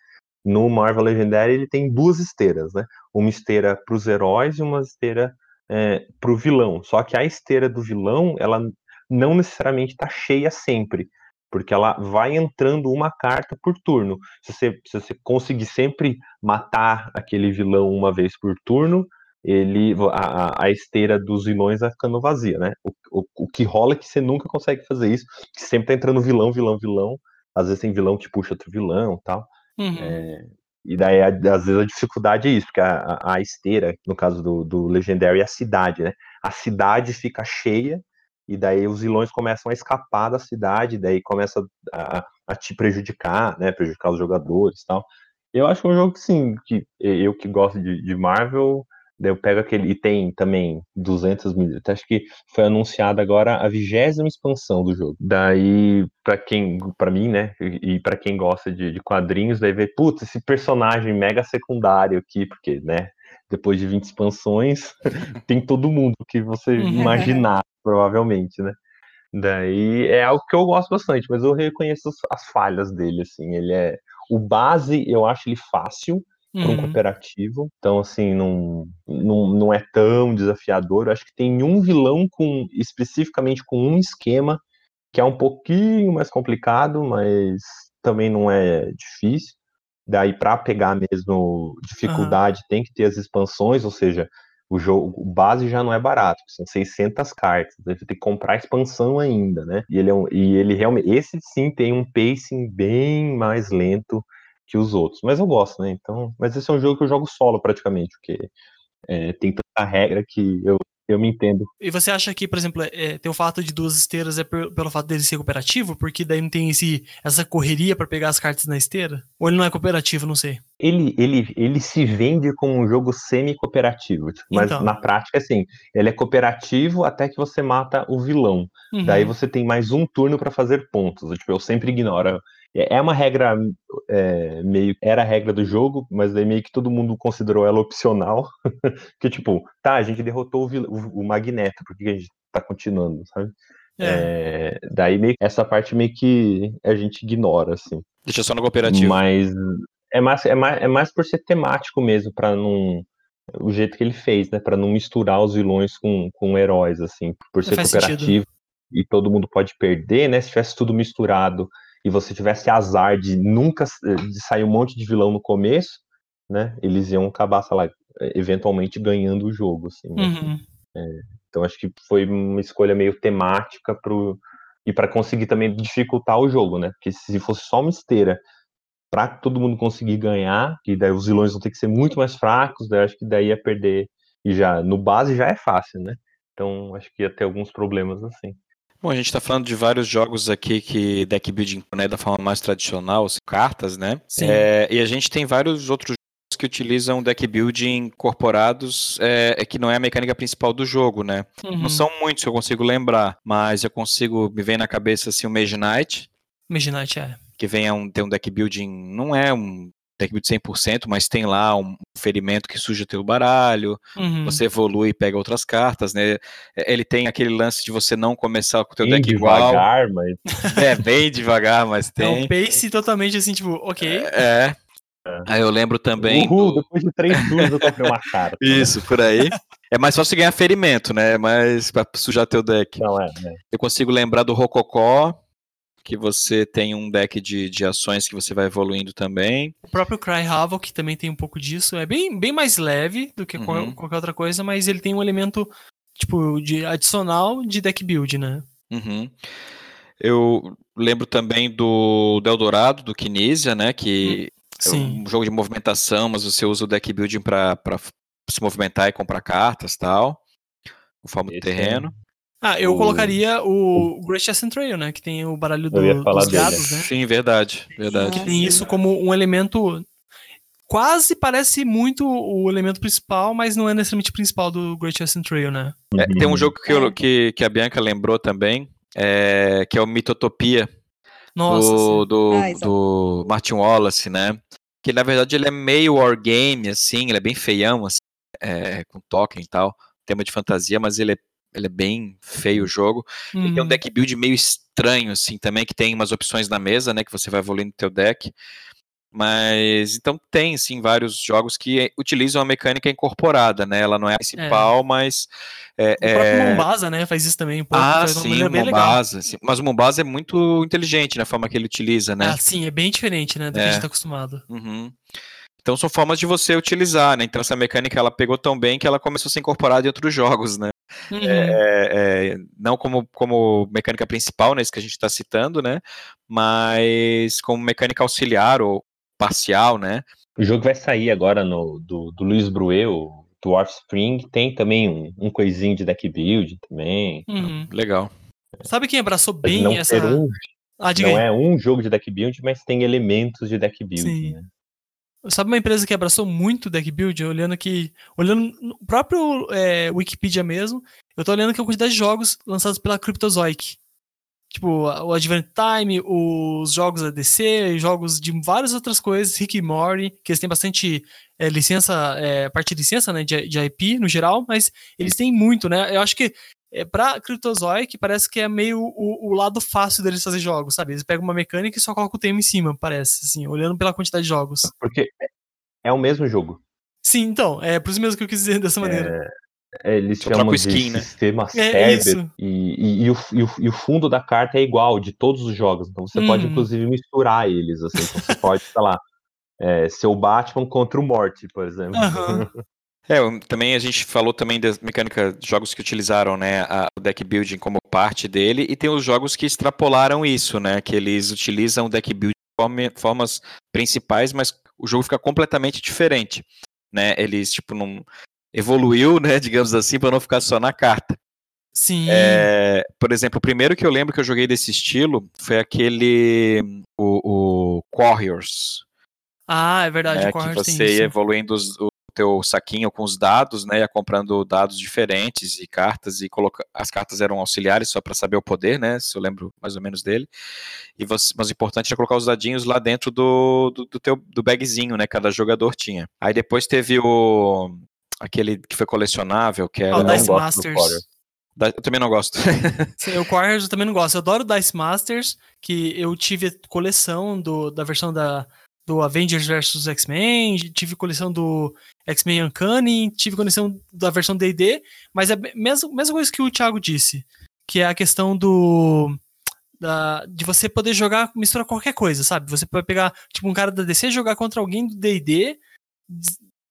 No Marvel Legendary ele tem duas esteiras, né? Uma esteira para os heróis e uma esteira é, para o vilão. Só que a esteira do vilão, ela não necessariamente está cheia sempre, porque ela vai entrando uma carta por turno. Se você, se você conseguir sempre matar aquele vilão uma vez por turno, ele a, a esteira dos vilões vai ficando vazia, né? O, o, o que rola é que você nunca consegue fazer isso, que sempre tá entrando vilão, vilão, vilão. Às vezes tem vilão que puxa outro vilão tal. Uhum. É, e daí, às vezes, a dificuldade é isso, porque a, a esteira, no caso do, do Legendary, é a cidade, né? A cidade fica cheia, e daí os vilões começam a escapar da cidade, daí começa a, a te prejudicar, né? Prejudicar os jogadores e tal. Eu acho que é um jogo que, sim, que eu que gosto de, de Marvel, Daí eu pego aquele. E tem também 200 milhões. Acho que foi anunciada agora a vigésima expansão do jogo. Daí, para quem. para mim, né? E, para quem gosta de, de, quadrinhos, daí vê, putz, esse personagem mega secundário aqui, porque, né? depois de 20 expansões, tem todo mundo que você imaginar, provavelmente, né? Daí é algo que eu gosto bastante, mas eu reconheço as falhas dele, assim. Ele é. O base, eu acho ele fácil para um uhum. cooperativo. Então, assim, não, não, não é tão desafiador. Eu acho que tem um vilão com especificamente com um esquema que é um pouquinho mais complicado, mas também não é difícil. Daí, para pegar mesmo dificuldade, uhum. tem que ter as expansões, ou seja, o jogo o base já não é barato, são 600 cartas, você tem que comprar a expansão ainda, né? E ele, é um, e ele realmente, esse sim tem um pacing bem mais lento que os outros, mas eu gosto, né? Então, mas esse é um jogo que eu jogo solo praticamente, porque é, tem tanta regra que eu eu me entendo. E você acha que, por exemplo, é, tem o fato de duas esteiras é pelo fato dele ser cooperativo? Porque daí não tem esse, essa correria para pegar as cartas na esteira? Ou ele não é cooperativo, não sei. Ele, ele, ele se vende como um jogo semi-cooperativo, tipo, mas então. na prática, assim, ele é cooperativo até que você mata o vilão. Uhum. Daí você tem mais um turno para fazer pontos. Tipo, eu sempre ignoro é, uma regra é, meio. Era a regra do jogo, mas daí meio que todo mundo considerou ela opcional. que tipo, tá, a gente derrotou o, o, o Magneto, por que a gente tá continuando, sabe? É. É, daí meio essa parte meio que a gente ignora, assim. Deixa só no cooperativo. Mas é mais, é mais, é mais por ser temático mesmo, para não. O jeito que ele fez, né? Pra não misturar os vilões com, com heróis, assim. Por ser cooperativo sentido. e todo mundo pode perder, né? Se tivesse tudo misturado e você tivesse azar de nunca de sair um monte de vilão no começo, né? Eles iam acabar, sei lá, eventualmente ganhando o jogo, assim. Né? Uhum. É, então acho que foi uma escolha meio temática pro e para conseguir também dificultar o jogo, né? Porque se fosse só uma esteira para todo mundo conseguir ganhar, que daí os vilões vão ter que ser muito mais fracos, daí acho que daí ia perder e já no base já é fácil, né? Então acho que ia ter alguns problemas assim. Bom, a gente está falando de vários jogos aqui que deck building né, da forma mais tradicional, cartas, né? Sim. É, e a gente tem vários outros jogos que utilizam deck building incorporados, é, é, que não é a mecânica principal do jogo, né? Uhum. Não são muitos que eu consigo lembrar, mas eu consigo, me vem na cabeça assim o Mage Knight. Mage Knight, é. Que vem a um, ter um deck building, não é um deck build 100%, mas tem lá um ferimento que suja teu baralho, uhum. você evolui e pega outras cartas, né? É, ele tem aquele lance de você não começar com o teu bem deck devagar, igual. mas... É, bem devagar, mas tem. É um pace totalmente assim, tipo, ok. É. é. Aí eu lembro também. Uhul, do... depois de três turnos eu comprei uma carta. Isso, por aí. É mais fácil ganhar ferimento, né? Mas pra sujar teu deck. Não é, né? Eu consigo lembrar do Rococó, que você tem um deck de, de ações que você vai evoluindo também. O próprio Cry Havoc também tem um pouco disso. É bem, bem mais leve do que uhum. qualquer outra coisa, mas ele tem um elemento tipo de adicional de deck build, né? Uhum. Eu lembro também do, do Eldorado, do Kinesia, né? Que Sim. é um jogo de movimentação, mas você usa o deck building para se movimentar e comprar cartas tal, conforme o terreno. Ah, eu o... colocaria o, o Great Chasm Trail, né? Que tem o baralho do, dos gados, né? Sim, verdade, verdade. Que tem isso como um elemento quase parece muito o elemento principal, mas não é necessariamente principal do Great Chasm Trail, né? É, tem um jogo que, eu, que, que, a Bianca lembrou também, é, que é o Mitotopia. Nossa, do, do, ah, do, Martin Wallace, né? Que na verdade ele é meio wargame, assim, ele é bem feião, assim, é, com token e tal, tema de fantasia, mas ele é ele é bem feio o jogo. Uhum. Ele tem um uhum. deck build meio estranho, assim, também, que tem umas opções na mesa, né, que você vai evoluindo o teu deck. Mas, então tem, sim, vários jogos que utilizam a mecânica incorporada, né, ela não é a principal, é. mas... É, o próprio é... Mombasa, né, faz isso também. Pô, ah, sim, o Mombasa, sim. mas o Mombasa é muito inteligente na forma que ele utiliza, né. Ah, sim, é bem diferente, né, do que a gente é. tá acostumado. Uhum. Então são formas de você utilizar, né? Então essa mecânica ela pegou tão bem que ela começou a ser incorporada em outros jogos, né? Uhum. É, é, não como, como mecânica principal, né, que a gente está citando, né, mas como mecânica auxiliar ou parcial, né. O jogo vai sair agora no, do, do Luiz Bruel, do Offspring, tem também um, um coisinho de deck build também. Uhum. Legal. Sabe quem abraçou bem essa... Um, ah, não é um jogo de deck build, mas tem elementos de deck build, Sim. Né? Sabe uma empresa que abraçou muito deck build? Olhando aqui, olhando no próprio é, Wikipedia mesmo, eu tô olhando aqui a quantidade de jogos lançados pela Cryptozoic. Tipo, o Advent Time, os jogos ADC, jogos de várias outras coisas, Rick e Morty, que eles têm bastante é, licença, é, parte de licença, né, de, de, IP no geral, mas eles têm muito, né? Eu acho que é, pra Cryptozoic parece que é meio o, o, lado fácil deles fazer jogos, sabe? Eles pegam uma mecânica e só colocam o tema em cima, parece, assim, olhando pela quantidade de jogos. Porque é o mesmo jogo. Sim, então, é por isso mesmo que eu quis dizer dessa maneira. É... É, eles Só chamam de skin, né? sistema é, Cerber e, e, e, o, e, o, e, o, fundo da carta é igual de todos os jogos. Então você pode, uhum. inclusive, misturar eles. Assim, então você pode, sei lá, é, ser o Batman contra o Morty, por exemplo. Uhum. É, também a gente falou também da mecânica de jogos que utilizaram, né, a, o deck building como parte dele, e tem os jogos que extrapolaram isso, né, que eles utilizam o deck building de formas principais, mas o jogo fica completamente diferente, né, eles, tipo, não evoluiu, né, digamos assim, para não ficar só na carta. Sim. É, por exemplo, o primeiro que eu lembro que eu joguei desse estilo foi aquele o, o Warriors. Ah, é verdade. Né, que você ia evoluindo os, o teu saquinho com os dados, né, ia comprando dados diferentes e cartas e coloca... as cartas eram auxiliares só para saber o poder, né, se eu lembro mais ou menos dele. E você... mas o importante era colocar os dadinhos lá dentro do, do, do teu do bagzinho, né, cada jogador tinha. Aí depois teve o aquele que foi colecionável, que era. Oh, Dice Masters. Eu também não gosto. Sim, o Quarters eu também não gosto. Eu adoro Dice Masters, que eu tive coleção do, da versão da, do Avengers vs X-Men, tive coleção do X-Men Uncanny, tive coleção da versão D&D, mas é a mesma, mesma coisa que o Thiago disse, que é a questão do da, de você poder jogar, misturar qualquer coisa, sabe? Você pode pegar, tipo, um cara da DC jogar contra alguém do D&D,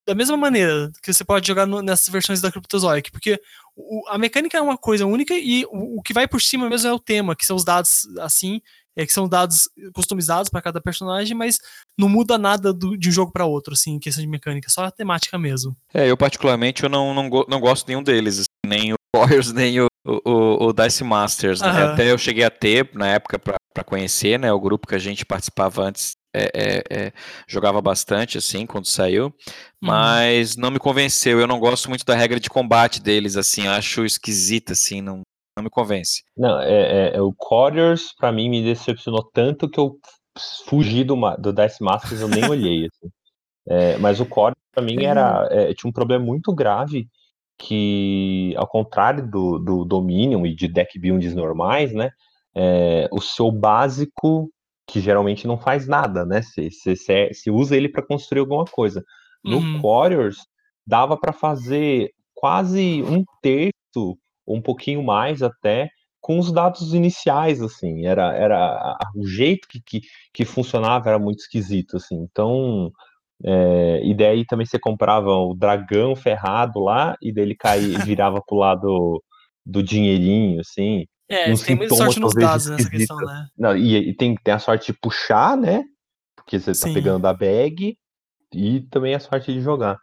da mesma maneira que você pode jogar no, nessas versões da Cryptozoic, porque o, a mecânica é uma coisa única e o, o, que vai por cima mesmo é o tema, que são os dados assim, é, que são dados customizados para cada personagem, mas não muda nada do, de um jogo para outro, assim, em questão de mecânica, só a temática mesmo. É, eu particularmente eu não, não, não gosto nenhum deles, assim, nem o Warriors, nem o, o, o Dice Masters, né? Uhum. Até eu cheguei a ter, na época, para conhecer, né, o grupo que a gente participava antes é, é, é, jogava bastante, assim, quando saiu, uhum. mas não me convenceu. Eu não gosto muito da regra de combate deles, assim, acho esquisita, assim, não, não me convence. Não, é, é, é o Couriers, para mim, me decepcionou tanto que eu fugi do, do Dice Masters, eu nem olhei, assim. É, mas o Couriers, para mim, era, tinha um problema muito grave, que, ao contrário do, do Dominion e de deck builds normais, né, o seu básico que geralmente não faz nada, né? Se, se, se, se usa ele para construir alguma coisa. No uhum. Warriors, dava para fazer quase um terço, um pouquinho mais até, com os dados iniciais, assim. Era, era o jeito que, que, que funcionava era muito esquisito, assim. Então, é, e daí também você comprava o dragão ferrado lá, e daí ele caía, virava pro lado do dinheirinho, assim. É, um tem muita sorte nos dados nessa questão, né? Não, e, e, tem, tem a sorte de puxar, né? Porque você Sim. tá pegando da bag, e também a sorte de jogar.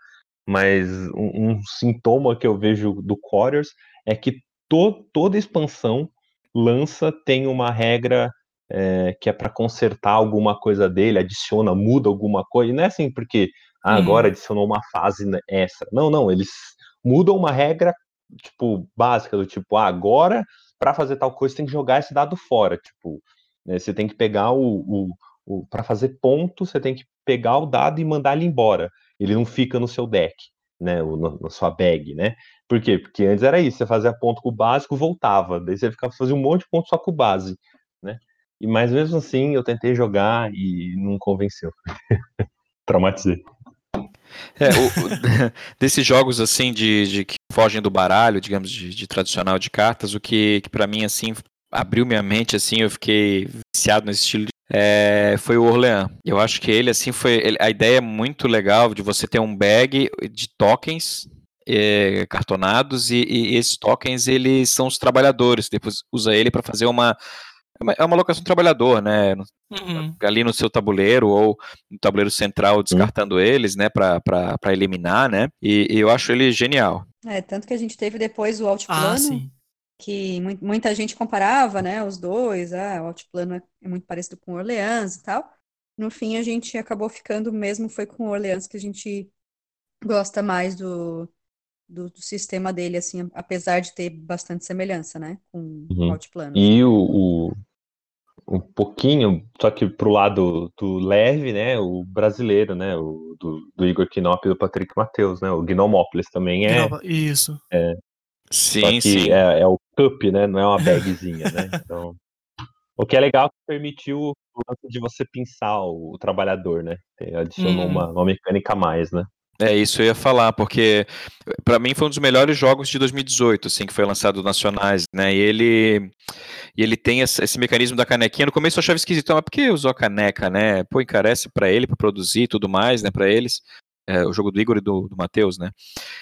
Mas um, um sintoma que eu vejo do Quarters é que to, toda expansão lança tem uma regra é, que é para consertar alguma coisa dele, adiciona, muda alguma coisa. E não é assim porque ah, agora uhum. adicionou uma fase extra. Não, não, eles mudam uma regra tipo básica do tipo, ah, agora para fazer tal coisa, você tem que jogar esse dado fora. Tipo, né, você tem que pegar o. o, o para fazer ponto, você tem que pegar o dado e mandar ele embora. Ele não fica no seu deck, né? Na, sua bag, né? Por quê? Porque antes era isso, você fazia ponto com o básico, voltava. Daí você ficava fazendo um monte de ponto só com o base, né? E mas mesmo assim eu tentei jogar e não convenceu. Traumatizei. É, o, desses jogos assim de, de, que fogem do baralho, digamos, de, de tradicional de cartas, o que, que para mim assim abriu minha mente assim, eu fiquei viciado nesse estilo é, foi o Orleans. Eu acho que ele assim foi ele, a ideia é muito legal de você ter um bag de tokens é, cartonados e, e, esses tokens eles são os trabalhadores. Depois usa ele para fazer uma é uma locação trabalhador, né? Uhum. Ali no seu tabuleiro ou no tabuleiro central descartando uhum. eles, né? Para eliminar, né? E, e, eu acho ele genial. É, tanto que a gente teve depois o Altiplano, ah, que muita gente comparava, né? Os dois, ah, o Altiplano é, é muito parecido com o Orleans e tal. No fim, a gente acabou ficando mesmo, foi com o Orleans que a gente gosta mais do, do, do, sistema dele, assim, apesar de ter bastante semelhança, né, com uhum. o Altiplano. E o, o, um pouquinho, só que pro lado do leve, né? O brasileiro, né? O do, do Igor Knop e do Patrick Matheus, né? O Gnomópolis também é. Isso. É, Sim, só que sim. É, é o cup, né? Não é uma bagzinha, né? Então, o que é legal é que permitiu o lance de você pensar o, o trabalhador, né? Adicionou Hum. uma, uma mecânica a mais, né? É isso eu ia falar, porque pra mim foi um dos melhores jogos de 2018, assim, que foi lançado nacionais, né? E ele e ele tem esse, esse mecanismo da canequinha. No começo eu achava esquisito, mas por que usou a caneca, né? Pô, encarece pra ele, pra produzir e tudo mais, né? Pra eles. É, o jogo do Igor e do, do Matheus, né?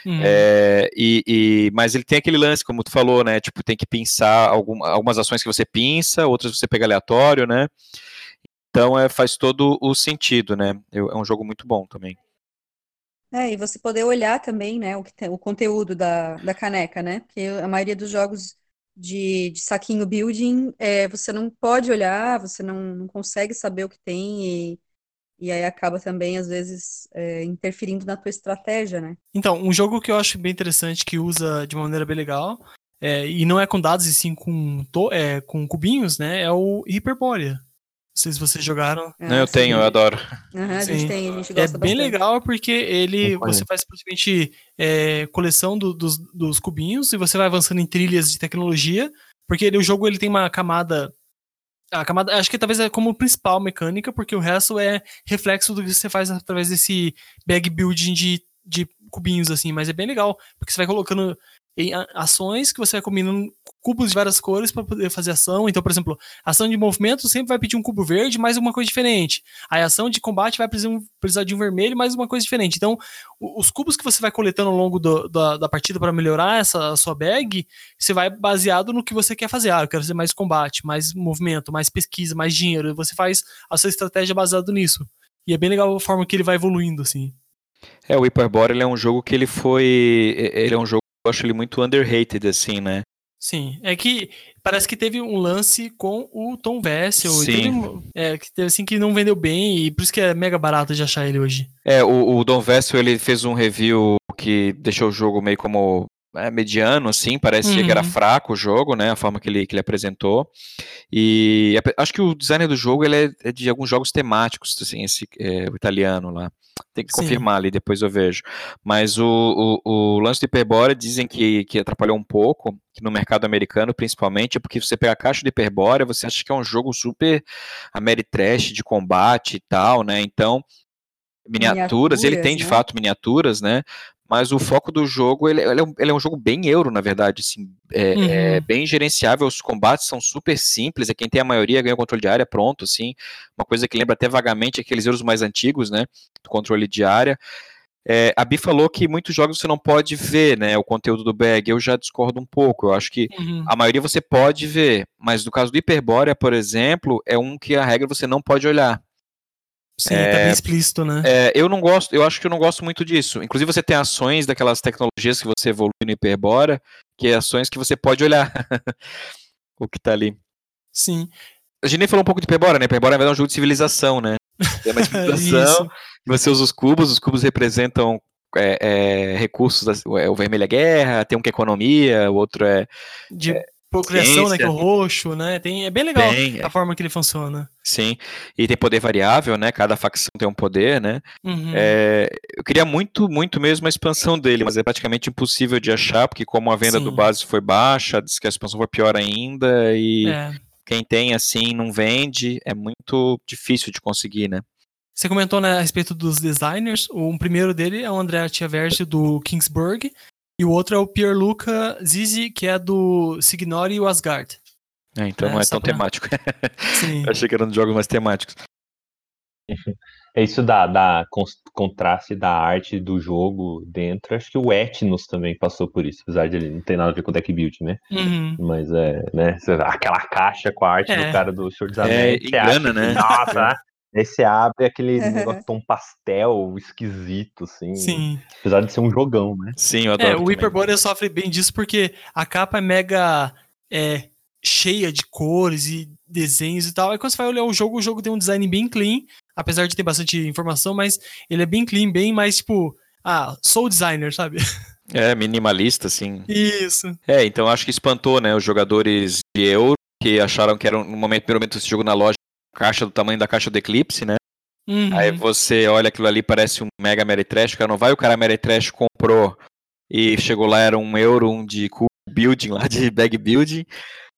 Hum. É, e, e- mas ele tem aquele lance, como tu falou, né? Tipo, tem que pensar algum, algumas ações que você pinça, outras você pega aleatório, né? Então é, faz todo o sentido, né? Eu- é um jogo muito bom também. É, e você poder olhar também, né, o, que tem- o conteúdo da, da caneca, né? Porque a maioria dos jogos de, de saquinho building, é, você não pode olhar, você não, não consegue saber o que tem e, e aí acaba também, às vezes, é, interferindo na tua estratégia, né? Então, um jogo que eu acho bem interessante, que usa de uma maneira bem legal, é, e não é com dados e sim com, to- é, com cubinhos, né? É o Hyperborea. Não sei se vocês jogaram. Não, eu tenho, eu adoro. Aham, a gente Sim. tem, a gente É gosta bem bastante. legal porque ele você faz praticamente é, coleção do- dos, dos cubinhos e você vai avançando em trilhas de tecnologia, porque ele- o jogo ele tem uma camada. A camada, acho que talvez é como principal mecânica, porque o resto é reflexo do que você faz através desse bag building de, de cubinhos, assim, mas é bem legal, porque você vai colocando em ações que você vai combinando cubos de várias cores para poder fazer ação. Então, por exemplo, ação de movimento sempre vai pedir um cubo verde, mais uma coisa diferente. A ação de combate vai precisar, de um vermelho, mais uma coisa diferente. Então, os cubos que você vai coletando ao longo do- da, da partida para melhorar essa sua bag, você vai baseado no que você quer fazer. Ah, eu quero fazer mais combate, mais movimento, mais pesquisa, mais dinheiro. Você faz a sua estratégia baseada nisso. E é bem legal a forma que ele vai evoluindo, assim. É, o Hyperborea ele é um jogo que ele foi. Ele é um jogo eu acho ele muito underrated, assim, né? Sim, é que parece que teve um lance com o Tom Vessel. Sim. um- é, que teve assim que não vendeu bem e por isso que é mega barato de achar ele hoje. É, o, o Don Vessel ele fez um review que deixou o jogo meio como é, mediano, assim, parecia que era Uhum. fraco o jogo, né? A forma que ele, que ele apresentou. E acho que o designer do jogo ele é, é de alguns jogos temáticos, assim, esse é, o italiano lá. Tem que Sim. confirmar ali, depois eu vejo. Mas o, o, o lance do Hyperborea dizem que, que atrapalhou um pouco, que no mercado americano principalmente, é porque você pega a caixa do Hyperborea, você acha que é um jogo super Ameritrash de combate e tal, né? Então, miniaturas, ele tem de Miniaturas, né? fato miniaturas, né? Mas o foco do jogo, ele, ele é, um, ele é um jogo bem euro, na verdade, assim, é, Uhum. é bem gerenciável, os combates são super simples, é quem tem a maioria ganha o controle de área pronto, assim, uma coisa que lembra até vagamente aqueles euros mais antigos, né, do controle de área. É, a Bi falou que muitos jogos você não pode ver, né, o conteúdo do bag, eu já discordo um pouco, eu acho que Uhum. a maioria você pode ver, mas no caso do Hyperborea, por exemplo, é um que a regra você não pode olhar. Sim, tá bem explícito, né? É, eu não gosto, eu acho que eu não gosto muito disso. Inclusive, você tem ações daquelas tecnologias que você evolui no Hyperbora, que é ações que você pode olhar o que tá ali. Sim. A gente nem falou um pouco de Hyperbora, né? Verdade, é um jogo de civilização, né? É uma civilização, você usa os cubos, os cubos representam é, é, recursos, da- é, o vermelho é guerra, tem um que é economia, o outro é De procriação, né? Que é o roxo, né? Tem, é bem legal Tem, a forma que ele funciona. sim, e tem poder variável, né? Cada facção tem um poder, né? Uhum. É, eu queria muito, muito mesmo a expansão dele, mas é praticamente impossível de achar, porque como a venda do Sim. base foi baixa, diz que a expansão foi pior ainda, e É. quem tem assim não vende, é muito difícil de conseguir, né? Você comentou né, a respeito dos designers. O um primeiro dele é o André Tiaverge do Kingsburg. E o outro é o Pierluca Zizi, que é do Signori e o Asgard. É, então É, não é tão pra- temático. Sim. Achei que eram jogos mais temáticos. É isso da, da contraste da arte do jogo dentro. Acho que o Etnos também passou por isso, apesar de ele não ter nada a ver com o deck build, né? Uhum. Mas é, né? Aquela caixa com a arte É. do cara do Senhor dos É, Anéis. você engana, né? Nossa, aí você abre aquele negócio tom pastel esquisito, assim. Sim. Apesar de ser um jogão, né? Sim, eu adoro. É, o. Hyperborea sofre bem disso porque a capa é mega é, cheia de cores e desenhos e tal. Aí quando você vai olhar o jogo, o jogo tem um design bem clean, apesar de ter bastante informação, mas ele é bem clean, bem mais tipo, ah, sou designer, sabe? É, minimalista, assim. Isso. É, então acho que espantou, né, os jogadores de euro que acharam que era no momento, primeiro momento esse jogo na loja, caixa do tamanho da caixa do Eclipse, né? Uhum. Aí você olha aquilo ali, parece um Mega Trash, o cara não vai, o cara Trash comprou e chegou lá, era um euro, um de building lá, de bag building.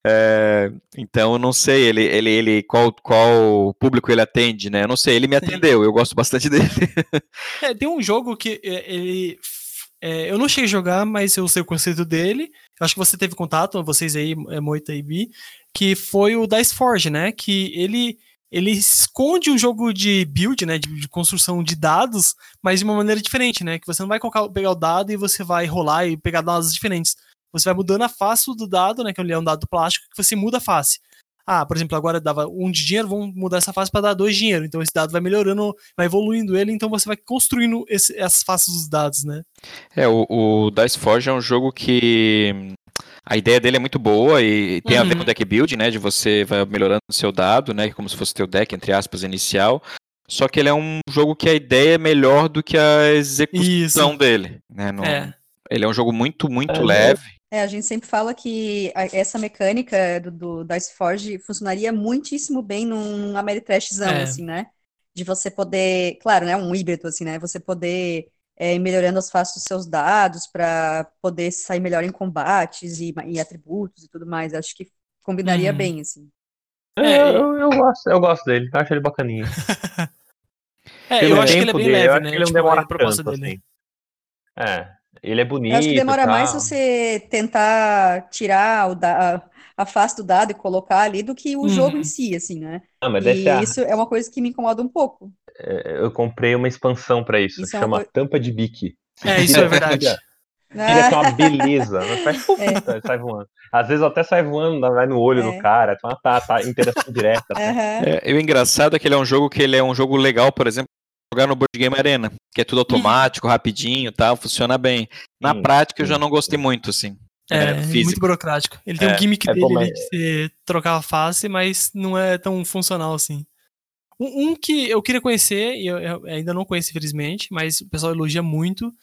É, então eu não sei ele, ele, ele qual, qual público ele atende, né? Eu não sei, ele me atendeu, eu gosto bastante dele. É, tem um jogo que é, ele. É, eu não cheguei a jogar, mas eu sei o conceito dele. Eu acho que você teve contato, vocês aí, é, Moita e Bi, que foi o Dice Forge, né? Que ele ele esconde um jogo de build, né, de, de, construção de dados, mas de uma maneira diferente, né, que você não vai colocar, pegar o dado e você vai rolar e pegar dados diferentes. Você vai mudando a face do dado, né, que é um dado plástico, que você muda a face. Ah, por exemplo, agora dava um de dinheiro, vamos mudar essa face para dar dois de dinheiro. Então esse dado vai melhorando, vai evoluindo ele, então você vai construindo esse, essas faces dos dados, né? É, o, o Dice Forge é um jogo que a ideia dele é muito boa e tem uhum. a ver com o uhum. deck build, né? De você vai melhorando o seu dado, né? Como se fosse teu deck, entre aspas, inicial. Só que ele é um jogo que a ideia é melhor do que a execução Isso. dele. Né? No... É. Ele é um jogo muito, muito é, leve. É, a gente sempre fala que essa mecânica do, do Dice Forge funcionaria muitíssimo bem num Ameritrashzão, é. assim, né? De você poder, claro, né? Um híbrido, assim, né? Você poder é, melhorando as faces dos seus dados para poder sair melhor em combates e, e, atributos e tudo mais. Acho que combinaria uhum. bem, assim. É, eu, eu, gosto, eu gosto dele, eu acho ele bacaninho. é, eu acho que ele é bem dele, leve, né? ele não tipo, demora tanto, dele. assim. É, ele é bonito. Eu acho que demora mais você tentar tirar o da, a face do dado e colocar ali do que o uhum. jogo em si, assim, né? Ah, mas e isso é uma coisa que me incomoda um pouco. É, eu comprei uma expansão para isso, isso, chama é uma... Tampa de Bique. É, isso é verdade. Fica que é uma beleza. Faz, é. sai voando. Às vezes até sai voando, vai no olho é. do cara. Então tá, tá interação direta. Uhum. É, e o engraçado é que ele é um jogo que ele é um jogo legal, por exemplo, jogar no Board Game Arena, que é tudo automático, rapidinho, tal, funciona bem. Na prática eu já não gostei muito, assim. É, é muito burocrático. Ele tem um gimmick dele bom, mas... de você trocar a face, mas não é tão funcional assim. Um, um, que eu queria conhecer, e eu, eu, ainda não conheço, infelizmente, mas o pessoal elogia muito,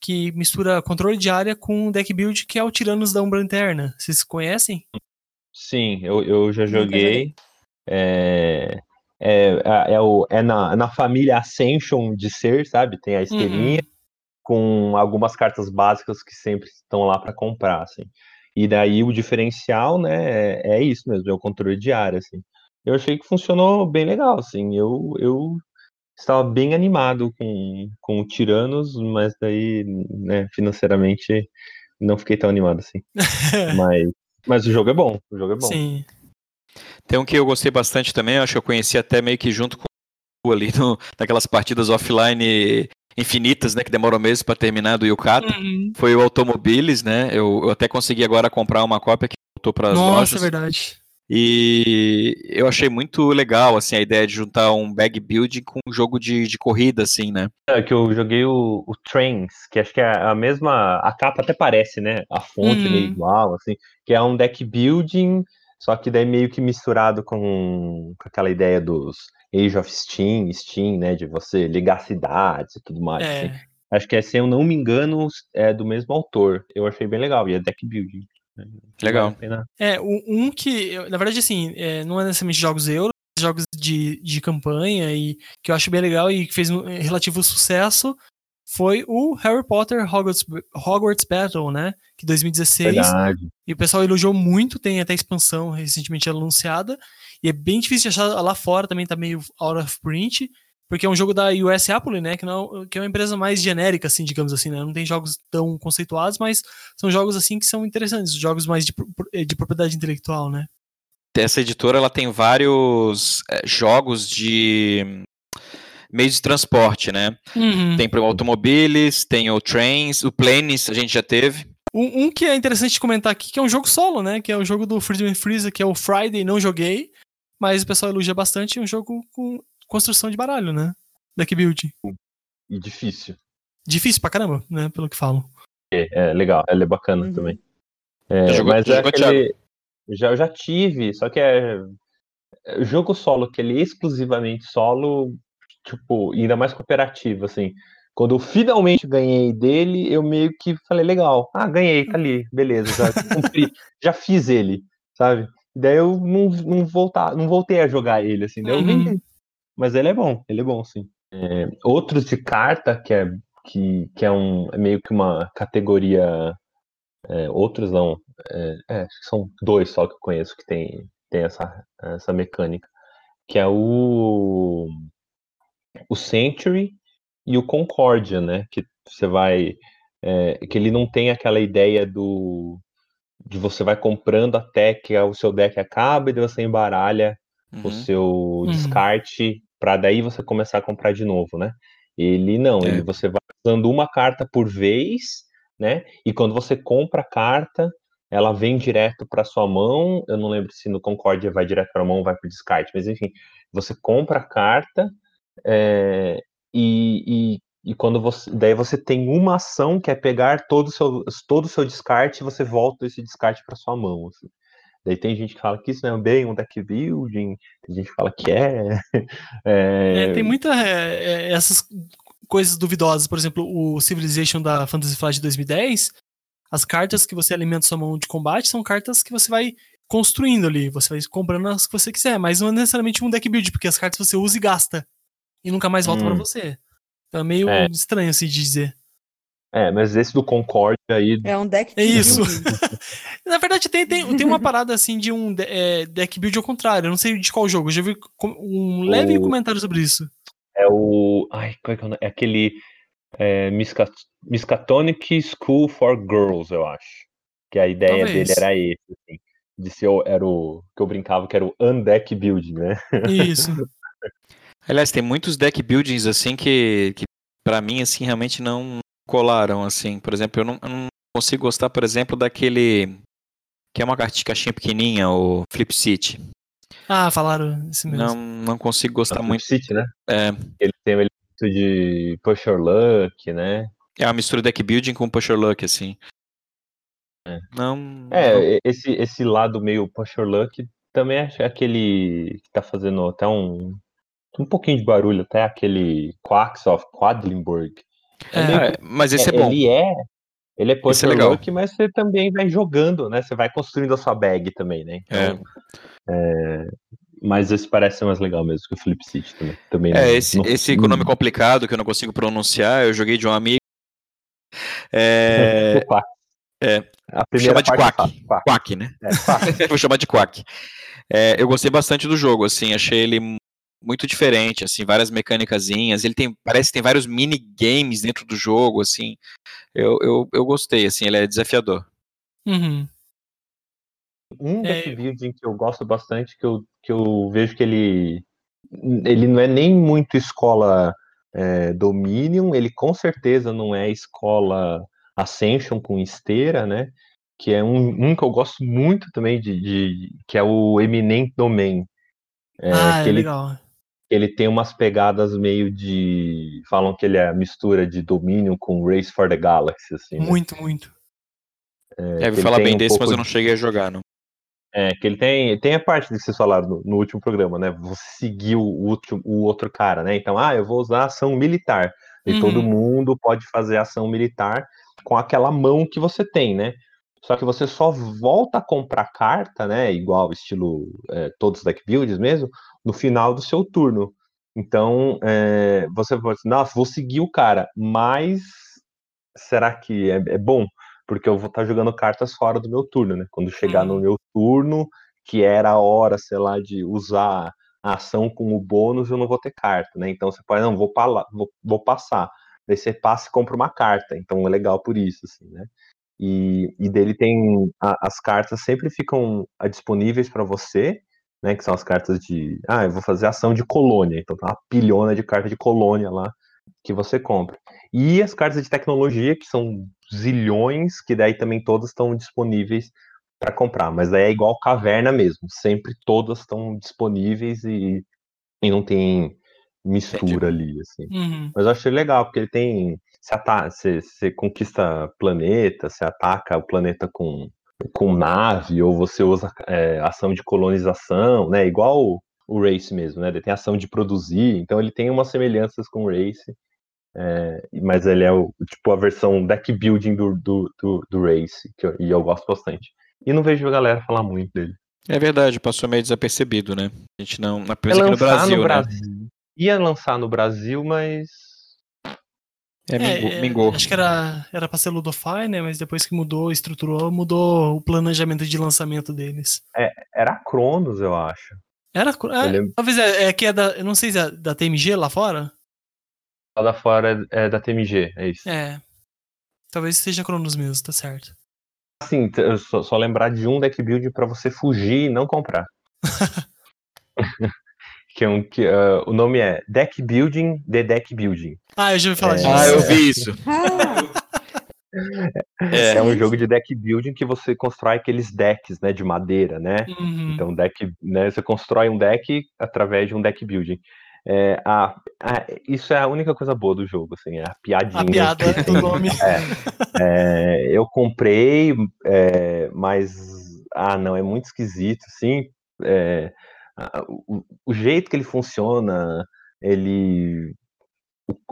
que mistura controle de área com deck build, que é o Tiranos da Umbra Interna. Vocês conhecem? Sim, eu, eu já joguei. É, é, é, o, é na, na família Ascension de ser, sabe? Tem a estrelinha uhum. com algumas cartas básicas que sempre estão lá para comprar, assim. E daí o diferencial, né, é, é, isso mesmo, é o controle de área, assim eu achei que funcionou bem legal, assim. Eu, eu estava bem animado com, com o Tiranos, mas daí, né, financeiramente, não fiquei tão animado assim. mas, mas o jogo é bom, o jogo é bom. Sim. Tem um que eu gostei bastante também, acho que eu conheci até meio que junto com o ali no, naquelas partidas offline infinitas, né, que demoram meses para terminar do Yukata, uhum. foi o Automobiles, né? Eu, eu, até consegui agora comprar uma cópia que voltou para as lojas. Nossa, é verdade. E eu achei muito legal, assim, a ideia de juntar um bag building com um jogo de, de corrida, assim, né? É que eu joguei o, o Trains, que acho que é a mesma. A capa até parece, né? A fonte uhum. meio igual, assim, que é um deck building, só que daí meio que misturado com, com aquela ideia dos Age of Steam, Steam, né? De você ligar cidades e tudo mais. É. Assim. Acho que é, se eu não me engano, é do mesmo autor. Eu achei bem legal, e é deck building. Legal. É, um que, na verdade, assim, é, não é necessariamente jogos euro, jogos de, de campanha e que eu acho bem legal e que fez um relativo sucesso foi o Harry Potter Hogwarts, Hogwarts Battle, né? Que 2016. Verdade. E o pessoal elogiou muito, tem até expansão recentemente anunciada. E é bem difícil de achar lá fora, também tá meio out of print porque é um jogo da US Apple, né, que, não, que é uma empresa mais genérica, assim, digamos assim, né, não tem jogos tão conceituados, mas são jogos, assim, que são interessantes, jogos mais de, de propriedade intelectual, né. Essa editora, ela tem vários é, jogos de meios de transporte, né, uhum. tem o Automobiles, tem o Trains, o Planes, a gente já teve, um, um, que é interessante comentar aqui, que é um jogo solo, né? Que é o jogo do Freedom Freezer, que é o Friday, não joguei, mas o pessoal elogia bastante, é um jogo com construção de baralho, né? Deck build. E difícil. Difícil pra caramba, né? Pelo que falam. É, é legal, ela é bacana uhum. também. É, jogou, mas é aquele, já, eu já tive, só que é, é jogo solo, que ele é exclusivamente solo, tipo, ainda mais cooperativo, assim. Quando eu finalmente ganhei dele, eu meio que falei, legal, ah, ganhei, tá ali, beleza, já cumpri, já fiz ele, sabe? Daí eu não, não, voltar, não voltei a jogar ele, assim. Daí eu Uhum. vendi. Mas ele é bom, ele é bom, sim. É, outros de carta, que é, que, que é, um, é meio que uma categoria. é, outros não. É, é, são dois só que eu conheço que tem, tem essa, essa mecânica. Que é o. O Century e o Concordia, né? Que você vai. é, que ele não tem aquela ideia do. De você vai comprando até que o seu deck acaba e daí você embaralha o Uhum. seu descarte para daí você começar a comprar de novo, né? Ele não, É. ele você vai usando uma carta por vez, né? E quando você compra a carta, ela vem direto para sua mão. Eu não lembro se no Concórdia vai direto para a mão ou vai para o descarte, mas enfim, você compra a carta é, e, e, e quando você, daí você tem uma ação que é pegar todo o seu, todo o seu descarte e você volta esse descarte para sua mão. assim. Daí tem gente que fala que isso não é bem um deck building, tem gente que fala que é. É, É, tem muita é, é, essas coisas duvidosas, por exemplo, o Civilization da Fantasy Flight de 2010, as cartas que você alimenta sua mão de combate são cartas que você vai construindo ali, você vai comprando as que você quiser, mas não é necessariamente um deck build, porque as cartas você usa e gasta e nunca mais volta Hum. pra você. Então é meio É. estranho assim de dizer. é, mas esse do Concórdia aí. É um deck É de isso. Na verdade, tem, tem, tem uma parada assim de um de- é, deck build ao contrário. Eu não sei de qual jogo. Eu já vi um leve O- comentário sobre isso. É o. Ai, qual é, que é, o nome? é aquele. É, Miska- Miskatonic School for Girls, eu acho. Que a ideia Talvez. dele era esse, assim. De ser o, era o. Que eu brincava que era o Undeck Building, né? Isso. Aliás, tem muitos deck buildings assim que, que para mim assim realmente não colaram assim. Por exemplo, eu não, eu não consigo gostar, por exemplo, daquele que é uma caixinha pequenininha, o Flip City. Ah, falaram isso mesmo. Não, não consigo gostar Flip muito. City, né? É, Ele tem o elemento de Push Your Luck, né? é uma mistura deck building com pusher luck assim. É. Não. não- É, esse, esse lado meio Push Your Luck também é aquele que tá fazendo até um. Um pouquinho de barulho, até aquele Quacks of Quadlinburg. É, meio é, mas esse é, É, bom. Ele é. Ele é Esse é mas você também vai jogando, né? Você vai construindo a sua bag também, né? Então, é, Mas esse parece ser mais legal mesmo que o Flip City também. também É, não- esse, não- esse nome complicado que eu não consigo pronunciar, eu joguei de um amigo. É, Quack. é, A primeira chama de parte é Quack. Quack. Quack, né? É, Quack. Vou chamar de Quack. É, eu gostei bastante do jogo, assim, achei ele muito diferente, assim, várias mecânicazinhas. Ele tem, parece que tem vários minigames dentro do jogo, assim. Eu, eu, eu gostei, assim, ele é desafiador. Uhum. Um É, deck building que eu gosto bastante, que eu, que eu vejo que ele. Ele não é nem muito escola é, Dominion, ele com certeza não é escola Ascension com esteira, né? Que é um, um que eu gosto muito também de, de- que é o Eminent Domain. É, ah, é que ele, legal. Ele tem umas pegadas meio de. Falam que ele é a mistura de Dominion com Race for the Galaxy, assim. né? Muito, muito. É, eu ele falar bem um desse, mas eu não cheguei a jogar, não. É, que ele tem, tem a parte que vocês falaram no, no último programa, né? Você seguir o, último, o outro cara, né? Então, ah, eu vou usar ação militar. E Uhum. todo mundo pode fazer ação militar com aquela mão que você tem, né? Só que você só volta a comprar carta, né? Igual estilo é, todos os deck builds mesmo, no final do seu turno. Então, é, você pode dizer, nossa, vou seguir o cara, mas será que é, é bom? Porque eu vou estar jogando cartas fora do meu turno, né? Quando chegar no Uhum. meu turno, que era a hora, sei lá, de usar a ação com o bônus, eu não vou ter carta, né? Então você pode, não, vou, vou, vou passar. Daí você passa e compra uma carta. Então é legal por isso, assim, né? E, e dele tem. a- as cartas sempre ficam ah, disponíveis para você, né? Que são as cartas de. Ah, eu vou fazer ação de colônia. Então tem uma pilhona de carta de colônia lá que você compra. E as cartas de tecnologia, que são zilhões, que daí também todas estão disponíveis para comprar. Mas daí é igual caverna mesmo. Sempre todas estão disponíveis e, e não tem mistura ali, assim. Uhum. Mas eu achei legal, porque ele tem. Você, ata- você, você conquista planeta, você ataca o planeta com, com nave, ou você usa é, ação de colonização, né? Igual o, o Race mesmo, né? Ele tem ação de produzir, então ele tem umas semelhanças com o Race. é, mas ele é o, tipo a versão deck building do, do, do, do Race, que eu- e eu gosto bastante. E não vejo a galera falar muito dele. É verdade, passou meio desapercebido, né? A gente não. Na Ia aqui no Brasil, no né? Brasil. Ia lançar no Brasil, mas. É, mingou. É, é. Acho que era, era pra ser Ludofy, né? Mas depois que mudou, estruturou, mudou o planejamento de lançamento deles. Era a Cronos, eu acho. Era. Eu É, lembro. talvez é, é que é da. Eu não sei se é da TMG lá fora. Lá da fora é da TMG, é isso. É. Talvez seja Cronos mesmo, tá certo. Assim, só, só lembrar de um deck build pra você fugir e não comprar. que é um, que, ah, o nome é Deck Building The Deck Building. Ah, eu já ouvi falar É. disso. Ah, eu vi isso. Ah, É, É um jogo de deck building que você constrói aqueles decks, né, de madeira, né? Uhum. Então, deck, né, você constrói um deck através de um deck building. É, a, a- isso é a única coisa boa do jogo, assim, é a piadinha. a piada do nome. É, eu comprei, é, mas ah, não, é muito esquisito, assim. A- o, o jeito que ele funciona, ele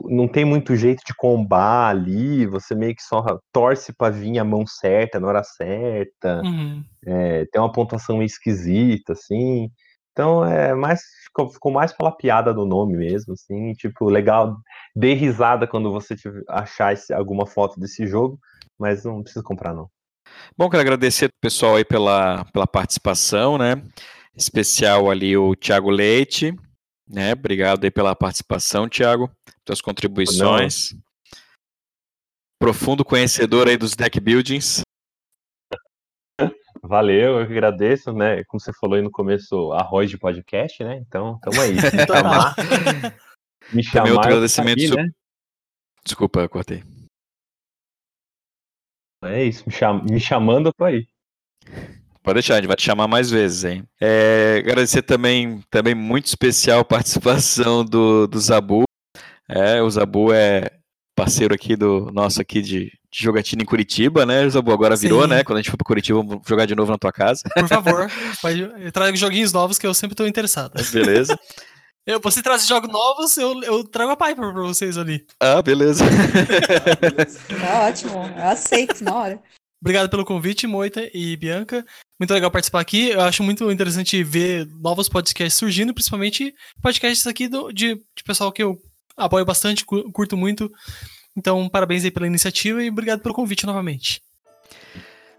não tem muito jeito de combar ali. Você meio que só torce pra vir a mão certa na hora certa. Uhum. é, tem uma pontuação meio esquisita, assim. Então é mais ficou, ficou mais pela piada do nome mesmo, assim, tipo, legal, dê risada quando você tiver- achar esse- alguma foto desse jogo, mas não precisa comprar não. Bom, quero agradecer o pessoal aí pela, pela participação, né? Especial ali o Thiago Leite, né? Obrigado aí pela participação, Thiago, pelas contribuições. Profundo conhecedor aí dos deck buildings. Valeu, eu que agradeço, né? Como você falou aí no começo, arroz de podcast, né? Então, tamo aí. Me chamar, me chamar, Também outro eu tô agradecimento aqui, né? Desculpa, eu cortei. É isso, me, cham- me chamando, eu tô aí. Pode deixar, a gente vai te chamar mais vezes, hein? É, agradecer também, também muito especial a participação do, do Zabu. É, o Zabu é parceiro aqui do nosso aqui de, de jogatina em Curitiba, né? O Zabu agora virou, Sim. né? Quando a gente for para Curitiba, vamos jogar de novo na tua casa. Por favor, trago joguinhos novos que eu sempre tô interessado. Beleza? Eu, você traz jogos novos, eu, eu trago a Piper pra vocês ali. Ah, beleza. tá ótimo. Eu aceito na hora. Obrigado pelo convite, Moita e Bianca. Muito legal participar aqui. Eu acho muito interessante ver novos podcasts surgindo, principalmente podcasts aqui do, de, de pessoal que eu apoio bastante, cu- curto muito. Então, parabéns aí pela iniciativa e obrigado pelo convite novamente.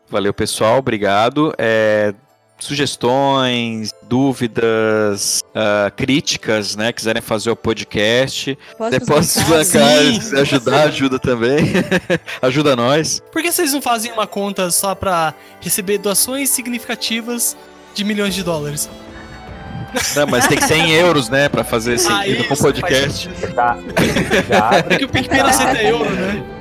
Valeu, pessoal. Obrigado. É, sugestões, dúvidas, ah, críticas, né? Quiserem fazer o podcast. Posso Depósitos bancar? bancários, ajudar, ajuda também. ajuda nós. Por que vocês não fazem uma conta só pra receber doações significativas de milhões de dólares? Não, mas tem que ser em euros, né? Pra fazer sentido com o podcast. faz. Tá, já É que o PicPay não aceita euro, né?